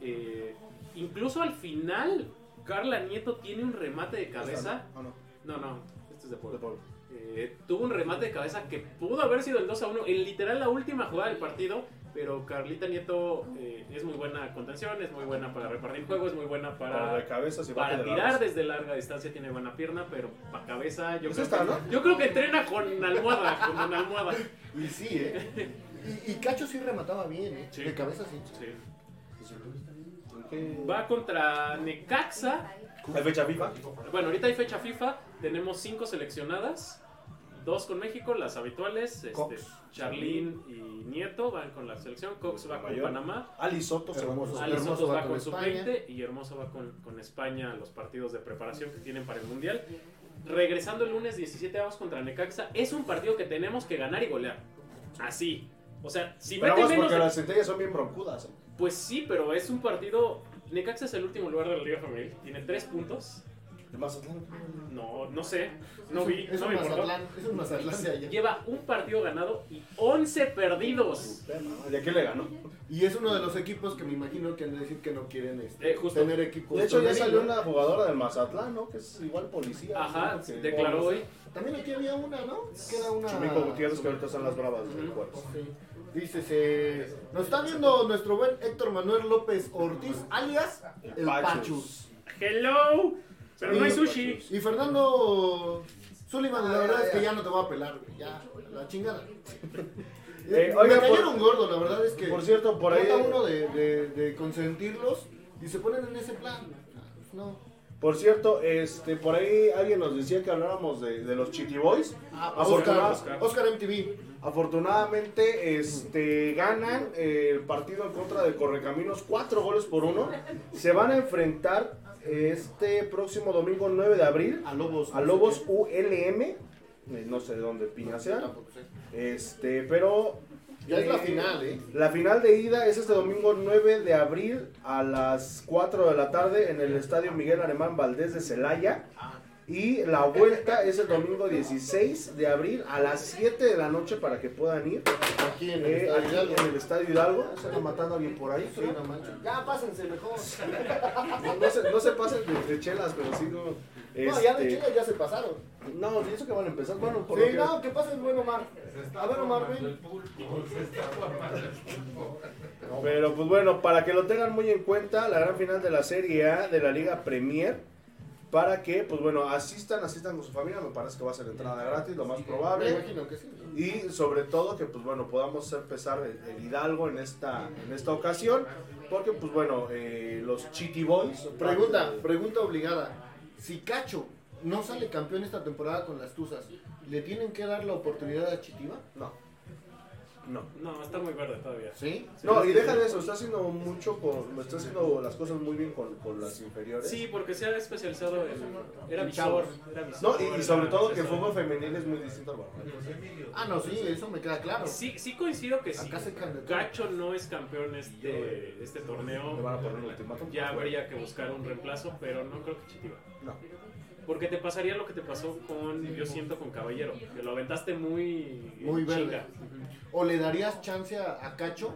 Eh, incluso al final, Carla Nieto tiene un remate de cabeza. No. No, no, este es de De Puebla. Eh, tuvo un remate de cabeza que pudo haber sido el 2 a 1 en literal la última jugada del partido. Pero Carlita Nieto eh, es muy buena contención, es muy buena para repartir juego, es muy buena Para para, cabeza para de tirar desde larga distancia, tiene buena pierna, pero para cabeza yo Es creo, esta, que, ¿no? yo creo que entrena con almohada, con una almohada. Y sí, ¿eh? Y, y Cacho sí remataba bien, ¿eh? Sí. De cabeza sí. Sí. Va contra Necaxa. ¿Hay fecha FIFA? Bueno, ahorita hay fecha FIFA. Tenemos cinco seleccionadas. Dos con México, las habituales. Este. Charlín y Nieto van con la selección. Cox va con. Panamá. Ali Soto, Hermoso. Ali Soto va con España. sub-20 y Hermoso va con, con España a los partidos de preparación que tienen para el Mundial. Regresando el lunes 17 vamos contra Necaxa. Es un partido que tenemos que ganar y golear. Así. O sea, si Pero mete vamos menos porque de- las centellas son bien broncudas. ¿eh? Pues sí, pero es un partido... Necaxa es el último lugar de la Liga Femenil. Tiene tres puntos. De Mazatlán. No, no sé. No vi. Es no un me. Mazatlán, es un Mazatlán de allá. Lleva un partido ganado y 11 perdidos. ¿Y a quién le ganó? Y es uno de los equipos que me imagino que han de decir que no quieren este, Eh, justo. tener equipos. De hecho, ya salió una jugadora del Mazatlán, ¿no? Que es igual policía. Ajá, ¿no? Que- declaró hoy. También aquí había una, ¿no? Que era una. Chumico Gutiérrez, que ahorita son las bravas del Ujú. Juárez. Dice, se... nos está viendo nuestro buen Héctor Manuel López Ortiz, alias el Pachus. Hello. Pero no hay sushi. Y Fernando Sullivan, la verdad es que ya no te voy a pelar, güey. Ya, la chingada. Eh, Me oiga, por- cayeron gordo, la verdad es que. Por cierto, por ahí. Trata uno de, de, de consentirlos y se ponen en ese plan. No. Por cierto, este, por ahí alguien nos decía que habláramos de, de los Chitty Boys. Ah, Oscar, Oscar MTV. Afortunadamente, este, ganan eh, el partido en contra de Correcaminos, cuatro goles por uno. Se van a enfrentar este próximo domingo 9 de abril A Lobos. a Lobos ULM. eh, No sé de dónde piña sea. Este, pero. Ya es la eh, final, ¿eh? La final de ida es este domingo 9 de abril a las 4 de la tarde en el estadio Miguel Alemán Valdés de Celaya. Y la vuelta es el domingo 16 de abril a las 7 de la noche para que puedan ir. Aquí en el Eh, Estadio aquí Hidalgo. en el estadio Hidalgo. Se anda matando a alguien por ahí. Sí. Ya pásense mejor. No, no se, no se pasen de, de chelas, pero sí no. No, ya de este, Chile ya se pasaron. No, pienso que van a empezar. Bueno, por lo Sí, que- no, que pasen buen Omar. A ver, Omar, ven. Pero pues bueno, para que lo tengan muy en cuenta, la gran final de la Serie A de la Liga Premier, para que pues bueno, asistan, asistan con su familia, me parece que va a ser entrada gratis, lo más Me probable. imagino que sí. Y sobre todo que pues bueno, podamos hacer pesar el, el Hidalgo en esta, en esta ocasión, porque pues bueno, eh, los Chitty Boys... Pregunta, pregunta obligada. Si Cacho no sale campeón esta temporada con las Tuzas, ¿le tienen que dar la oportunidad a Chitiba? No, no. No, está muy verde todavía. ¿Sí? No, y deja de eso, está haciendo mucho con, está haciendo las cosas muy bien con, con las inferiores. Sí, porque se ha especializado en. Era visor. chavos. Era visor No, y, y sobre todo que el fútbol femenil es muy distinto al varonil. Ah, no, sí, eso me queda claro. Sí, sí coincido que Acá se todo. Gacho no es campeón este, este Le torneo, van a poner un ultimátum. ya habría que buscar un reemplazo, pero no creo que Chitiba. No. Porque te pasaría lo que te pasó con, yo siento, con Caballero, que lo aventaste muy... Muy verde. chinga. ¿O le darías chance a, a Cacho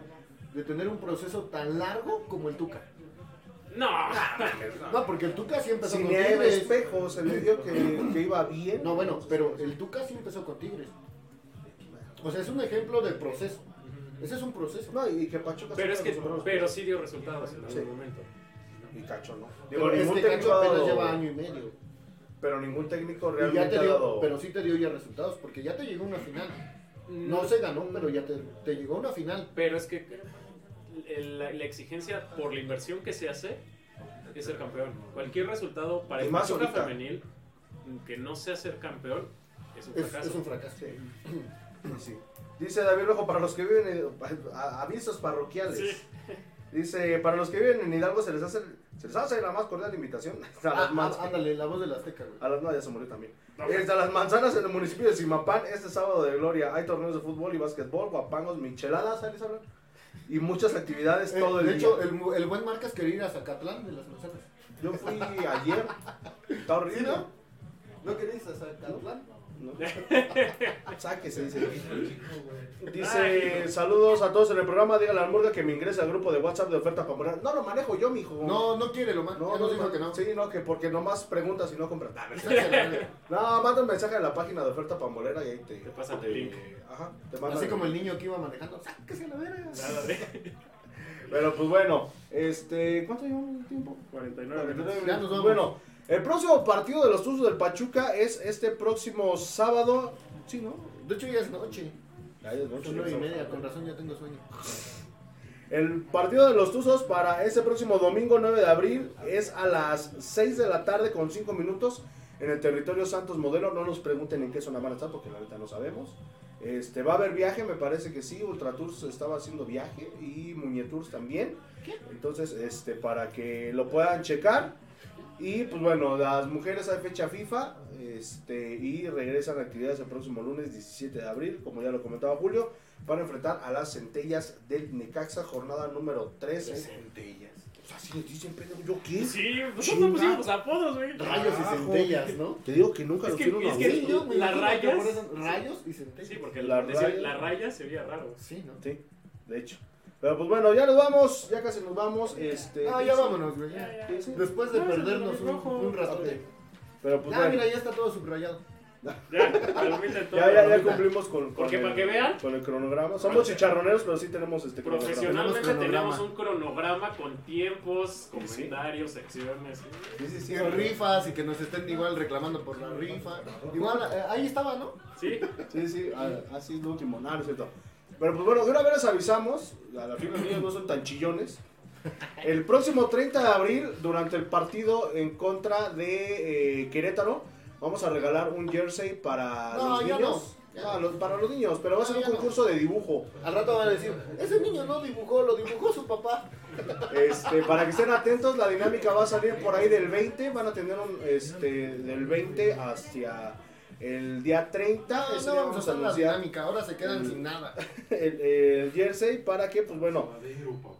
de tener un proceso tan largo como el Tuca? No, No, porque el Tuca sí empezó Si con Tigres. Espejo se le dio que, que iba bien. No, bueno, pero el Tuca sí empezó con Tigres. O sea, es un ejemplo de proceso. Ese es un proceso. No, y que Pachuca pero es que, pero sí dio resultados en algún Sí. momento. Y Cacho no. Digo, es ningún que técnico Cacho apenas lleva año y medio. Pero ningún técnico ya realmente ha dado. pero sí te dio ya resultados, porque ya te llegó una final. No se ganó, pero ya te, te llegó una final. Pero es que la, la exigencia por la inversión que se hace es ser campeón. Cualquier resultado para el más femenil que no sea ser campeón es un Es, fracaso. es un fracaso. Sí. Sí. Dice David Rojo, para los que viven avisos parroquiales. Sí. Dice, para los que viven en Hidalgo se les hace se les hace la más cordial invitación a Ah, las, manz- ah, ándale, la voz de la Azteca, güey. a las no, ya se murió también. Este, a las manzanas en el municipio de Simapán, este sábado de gloria, hay torneos de fútbol y básquetbol, guapangos, micheladas, ¿sabes hablar? Y muchas actividades Eh, todo el de día. hecho, el, el buen Marcas quería ir a Zacatlán de las manzanas. Yo fui ayer, está horrible. ¿Sí, no? ¿No querías ir a Zacatlán? ¿No? Sáquese, dice. Dice, saludos a todos en el programa, dígale a Murga que me ingrese al grupo de WhatsApp de oferta para morar. No, lo manejo yo, mijo. No, no quiere lo más. no, nos dijo no, que no. Sí, no, que porque nomás preguntas y no compras. Nah, no. No, manda un mensaje a la página de oferta pambolera y ahí te, Te pasan el link. Ajá, te manda Así como el niño que iba manejando. Sáquese a la verga. Pero pues bueno, este, ¿cuánto llevamos de tiempo? 49 minutos. Ya nos vamos. Bueno, el próximo partido de los Tuzos del Pachuca es este próximo sábado. Sí, ¿no? De hecho, ya es noche. Ya es noche, Son y media. Con razón, ya tengo sueño. El partido de los Tuzos para este próximo domingo 9 de abril es a las 6 de la tarde con 5 minutos en el territorio Santos Modelo. No nos pregunten en qué zona van a estar porque la neta no sabemos. Este, va a haber viaje, me parece que sí. Ultra Tours estaba haciendo viaje y Muñetours también. Entonces, este, para que lo puedan checar. Y pues bueno, las mujeres hay fecha FIFA este, y regresan a actividades el próximo lunes 17 de abril, como ya lo comentaba Julio, para enfrentar a las centellas del Necaxa, jornada número 13. Centellas. O sea, así les dicen, pero yo qué. Sí, nosotros pusimos apodos, güey. Rayos y centellas, ¿no? Te digo que nunca los tienen es a que- yo las rayas- Rayos y centellas. Sí, porque La raya- la raya se veía raro. Sí, ¿no? Sí, de hecho. Pero pues bueno, ya nos vamos, ya casi nos vamos. Este, Ah, ya vámonos, güey. Ya, ya. ya. Sí, sí. Después de perdernos un, un ratote. Pero pues Ah, bueno, mira, ya está todo subrayado. Ya, todo. ya, ya, ya cumplimos con, con Porque el, para que vean. con el cronograma. Somos chicharroneros, pero sí tenemos este cronograma. Profesionalmente Tenemos cronograma. un cronograma con tiempos, Sí. comentarios, secciones. Sí, sí, sí. Sí, rifas y que nos estén igual reclamando por la rifa. Igual, eh, ahí estaba, ¿no? Sí, Sí, sí, a- así es lo último, nada, no es cierto. Pero pues bueno, de una vez les avisamos, a la fin los niños no son tan chillones. El próximo 30 de abril, durante el partido en contra de eh, Querétaro, vamos a regalar un jersey para No, los niños. no. Ah, los- para los niños, pero va a ser un no. concurso de dibujo. Al rato van a decir, ese niño no dibujó, lo dibujó su papá. Este, para que estén atentos, la dinámica va a salir por ahí del 20, van a tener un, este, del 20 hacia el día 30. No, ese no día vamos a hacer la dinámica, ahora se quedan sin nada. el, el jersey para que, pues bueno,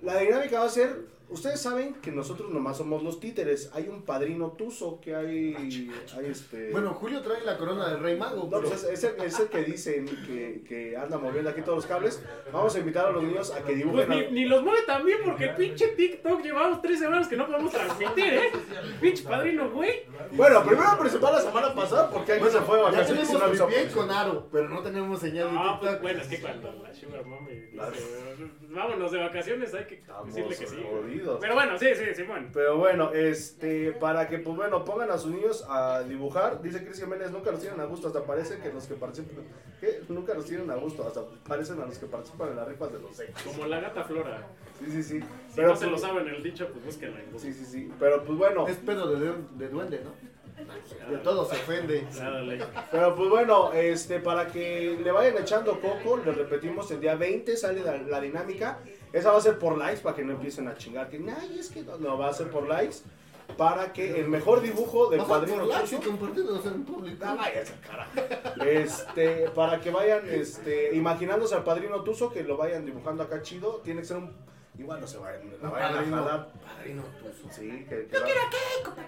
la dinámica va a ser, ustedes saben que nosotros nomás somos los títeres, hay un padrino tuzo que hay, hay este... Bueno, Julio trae la corona del Rey Mago. no, pero- pues es, es el, es el que dicen que, que anda moviendo aquí todos los cables. Vamos a invitar a los niños a que pues dibujen. ni, al- ni los mueve también porque el pinche TikTok llevamos tres semanas que no podemos transmitir, ¿eh? Pinche padrino, güey. Bueno, primero principal la semana pasada porque ahí se fue de ya tenemos avisó. VPN con Aro, pero no tenemos señal de Ah, pues TikTok. bueno, es que cuando la Sugar Mommy dice, vámonos de vacaciones, hay que decirle que sí. Jodidos. Pero bueno, sí, sí, sí, bueno. Pero bueno, este, para que, pues bueno, pongan a sus niños a dibujar, dice Cris Jiménez, nunca los tienen a gusto, hasta parece que los que participan, ¿qué? Nunca los tienen a gusto, hasta parecen a los que participan en las rifas de los secos. Como la gata Flora. Sí, sí, sí. Si Pero, no se lo pues, saben el dicho, pues Google. sí, sí, sí. Pero pues bueno, Es pedo de, de duende, ¿no? De todo se ofende. Pero pues bueno, este, para que le vayan echando coco, les repetimos, el día 20 sale la, la dinámica. Esa va a ser por likes, para que no empiecen a chingar, que, ay, es que no, no, va a ser por likes. Para que el mejor dibujo del padrino público. Ah. Este, para que vayan este, imaginándose al padrino Tuzo, que lo vayan dibujando acá chido, tiene que ser un. Igual no se vayan, la vayan a Padrino, jalar. padrino tuzo. Sí, que. que quiero papá.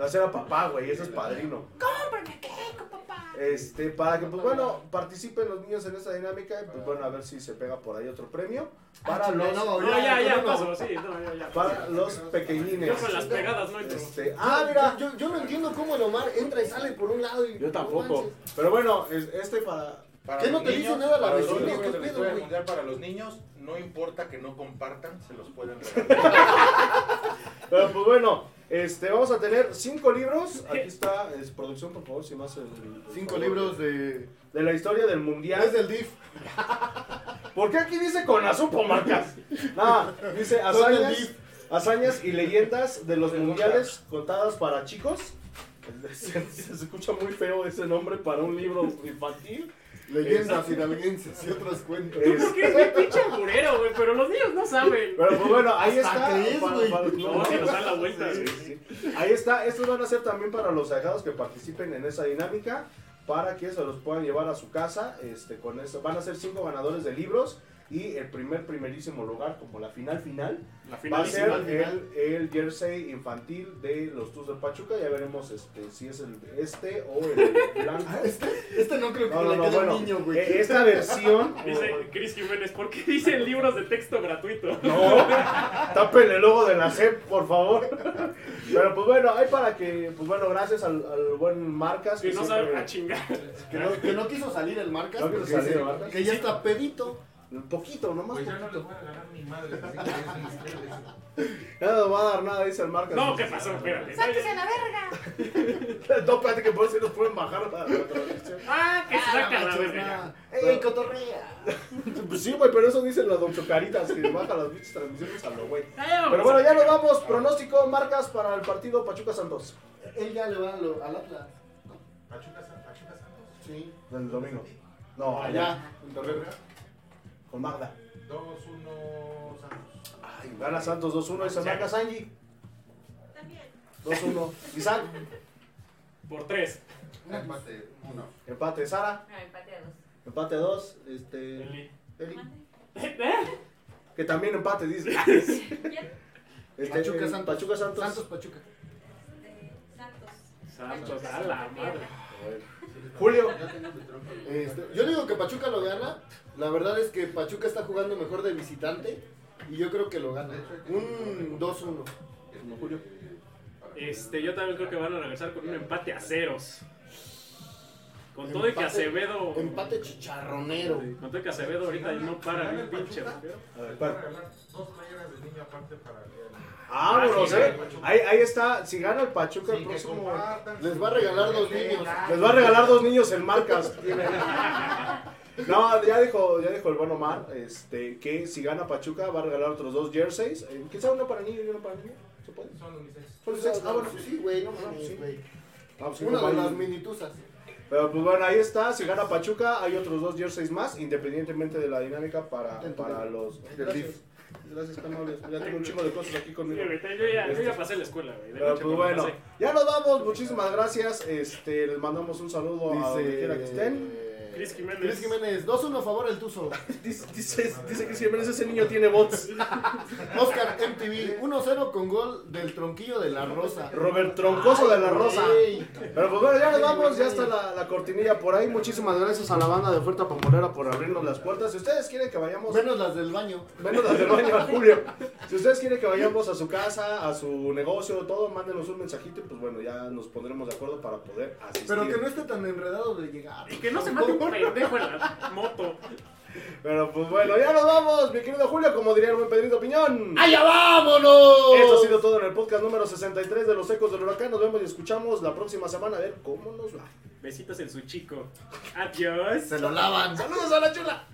Va a ser a papá, güey, ese es padrino. Cómprame queco, papá. Este, para que, pues bueno, participen los niños en esta dinámica, y pues bueno, a ver si se pega por ahí otro premio. Para Ah, los, no, No, ya, ya pasó, sí, no, ya, ya. para los pequeñines. Yo con las pegadas no. Este, ah, mira, Yo, yo no entiendo cómo el Omar entra y sale por un lado y. yo tampoco. Pero bueno, es- este para. Para ¿Qué no te dice nada la vecina? ¿Qué de la pedo, güey? para los niños, no importa que no compartan, se los pueden regalar. Pero pues bueno, este, vamos a tener cinco libros. Aquí está, es producción, por favor, si más el. Cinco favor, libros de. De la historia del mundial. Es del DIF. ¿Por qué aquí dice con azupo marcas? Nada, dice hazañas, DIF. hazañas y leyendas de los mundiales contadas para chicos. Se, se escucha muy feo ese nombre para un libro infantil. Leyendas hidalguenses y otros cuentos. Es- ¿Por qué es bien pinche alburero, güey? Pero los niños no saben. pero pues bueno, ahí está. crees. No, sí nos dan la vuelta. Sí, sí. Ahí está, estos van a ser también para los ahijados que participen en esa dinámica, para que se los puedan llevar a su casa, este, con eso. Van a ser cinco ganadores de libros, Y el primer, primerísimo lugar, como la final final, La va a ser el, el jersey infantil de los Tours de Pachuca. Ya veremos este, si es el este o el blanco. Este, este no creo que No, no, le no, quede bueno, un niño, güey. eh, esta versión... Dice Chris Jiménez, ¿por qué dicen libros de texto gratuito? No, tapen el logo de la CEP, por favor. Pero pues bueno, hay para que, pues bueno, gracias al, al buen Marcas. Que no siempre- sabe a chingar. Que no, que no quiso salir el Marcas. No quiso salir el Marcas. Que ya está pedito. Un poquito, nomás Pues ya no les poquito. voy a ganar mi madre. Ya no nos va a dar nada, dice el Marcas. No, ¿qué pasó? Espérate. ¡Sáquese a la verga! No, espérate que por eso nos pueden bajar la, la transmisión. Ah, que se Ah, saca la verga. ¡Ey, cotorrea! Pues sí, güey, pero eso dice la Don Chocaritas, que baja las bichas transmisiones a lo güey. Pero bueno, ya nos vamos. Pronóstico, marcas para el partido Pachuca Santos. Él ya le va a lo- al Atlas. Pachuca, Pachuca Santos. Sí. Del domingo. No, allá. Allá, en Torreón. Con Magda. 2-1 Santos. Ay, gana Santos 2-1 y se marca Sanji. También. 2-1. Isaac, Por tres. Un empate, uno. empate. Sara, No, empate a dos. empate 2. Este. Eli. Eli, ¿Eh? que también empate, dice. ¿Quién? Este, Pachuca eh, Santos. Pachuca Santos. Santos Pachuca. Este, Santos. Santos, a la madre. Julio. Este, yo digo que Pachuca lo gana. La verdad es que Pachuca está jugando mejor de visitante. Y yo creo que lo gana. Un 2-1. Julio. Este, yo también creo que van a regresar con un empate a ceros. Con todo y que Empate- Acevedo. Empate chicharronero. Con todo y que Acevedo ahorita no para ni un pinche. dos playeras de niño aparte para el Vámonos, Ah, eh. sí. Ahí, ahí está. Si gana el Pachuca el Sí, que próximo. Les va a regalar dos niños. Les va a regalar dos niños en marcas. No, ya dijo, ya dijo el buen Omar este, que si gana Pachuca va a regalar otros dos jerseys. Eh, Quizá uno para niño y uno para niña. ¿Se puede? Son unisex. Son seis. Ah, bueno. Sí, güey, no Ah, mames, sí. güey. Ah, pues, Una de las minituzas. Pero pues bueno, ahí está. Si gana Pachuca, hay otros dos jerseys más, independientemente de la dinámica para, para los. Gracias. Gracias, tan amables. Ya tengo un chingo de cosas aquí conmigo. Yo ya, yo ya pasé la escuela, güey. Pero pues bueno, pasé. ya nos vamos. Muchísimas gracias. Este, les mandamos un saludo a donde quiera que estén. Chris Jiménez. Chris Jiménez, 2-1 a favor el Tuzo. Dice, dice, siempre ese niño tiene bots. Oscar MTV, 1-0 con gol del tronquillo de la Rosa. Robert Troncoso de la Rosa. Ey. Pero pues bueno, ya nos vamos, ya está la, la cortinilla por ahí. Muchísimas gracias a la banda de Oferta Pambolera por abrirnos las puertas. Si ustedes quieren que vayamos, Menos las del baño. menos las del baño Julio. Si ustedes quieren que vayamos a su casa, a su negocio, todo, mándenos un mensajito y pues bueno, ya nos pondremos de acuerdo para poder asistir. Pero que no esté tan enredado de llegar. Y que no se mate un pendejo en la moto. Pero pues bueno, ya nos vamos, mi querido Julio, como diría el buen Pedrito Piñón. ¡Allá vámonos! Esto ha sido todo en el podcast número 63 de Los Ecos del Huracán. Nos vemos y escuchamos la próxima semana a ver cómo nos va. Besitos en su chico. Adiós. Se lo lavan. ¡Saludos a la chula!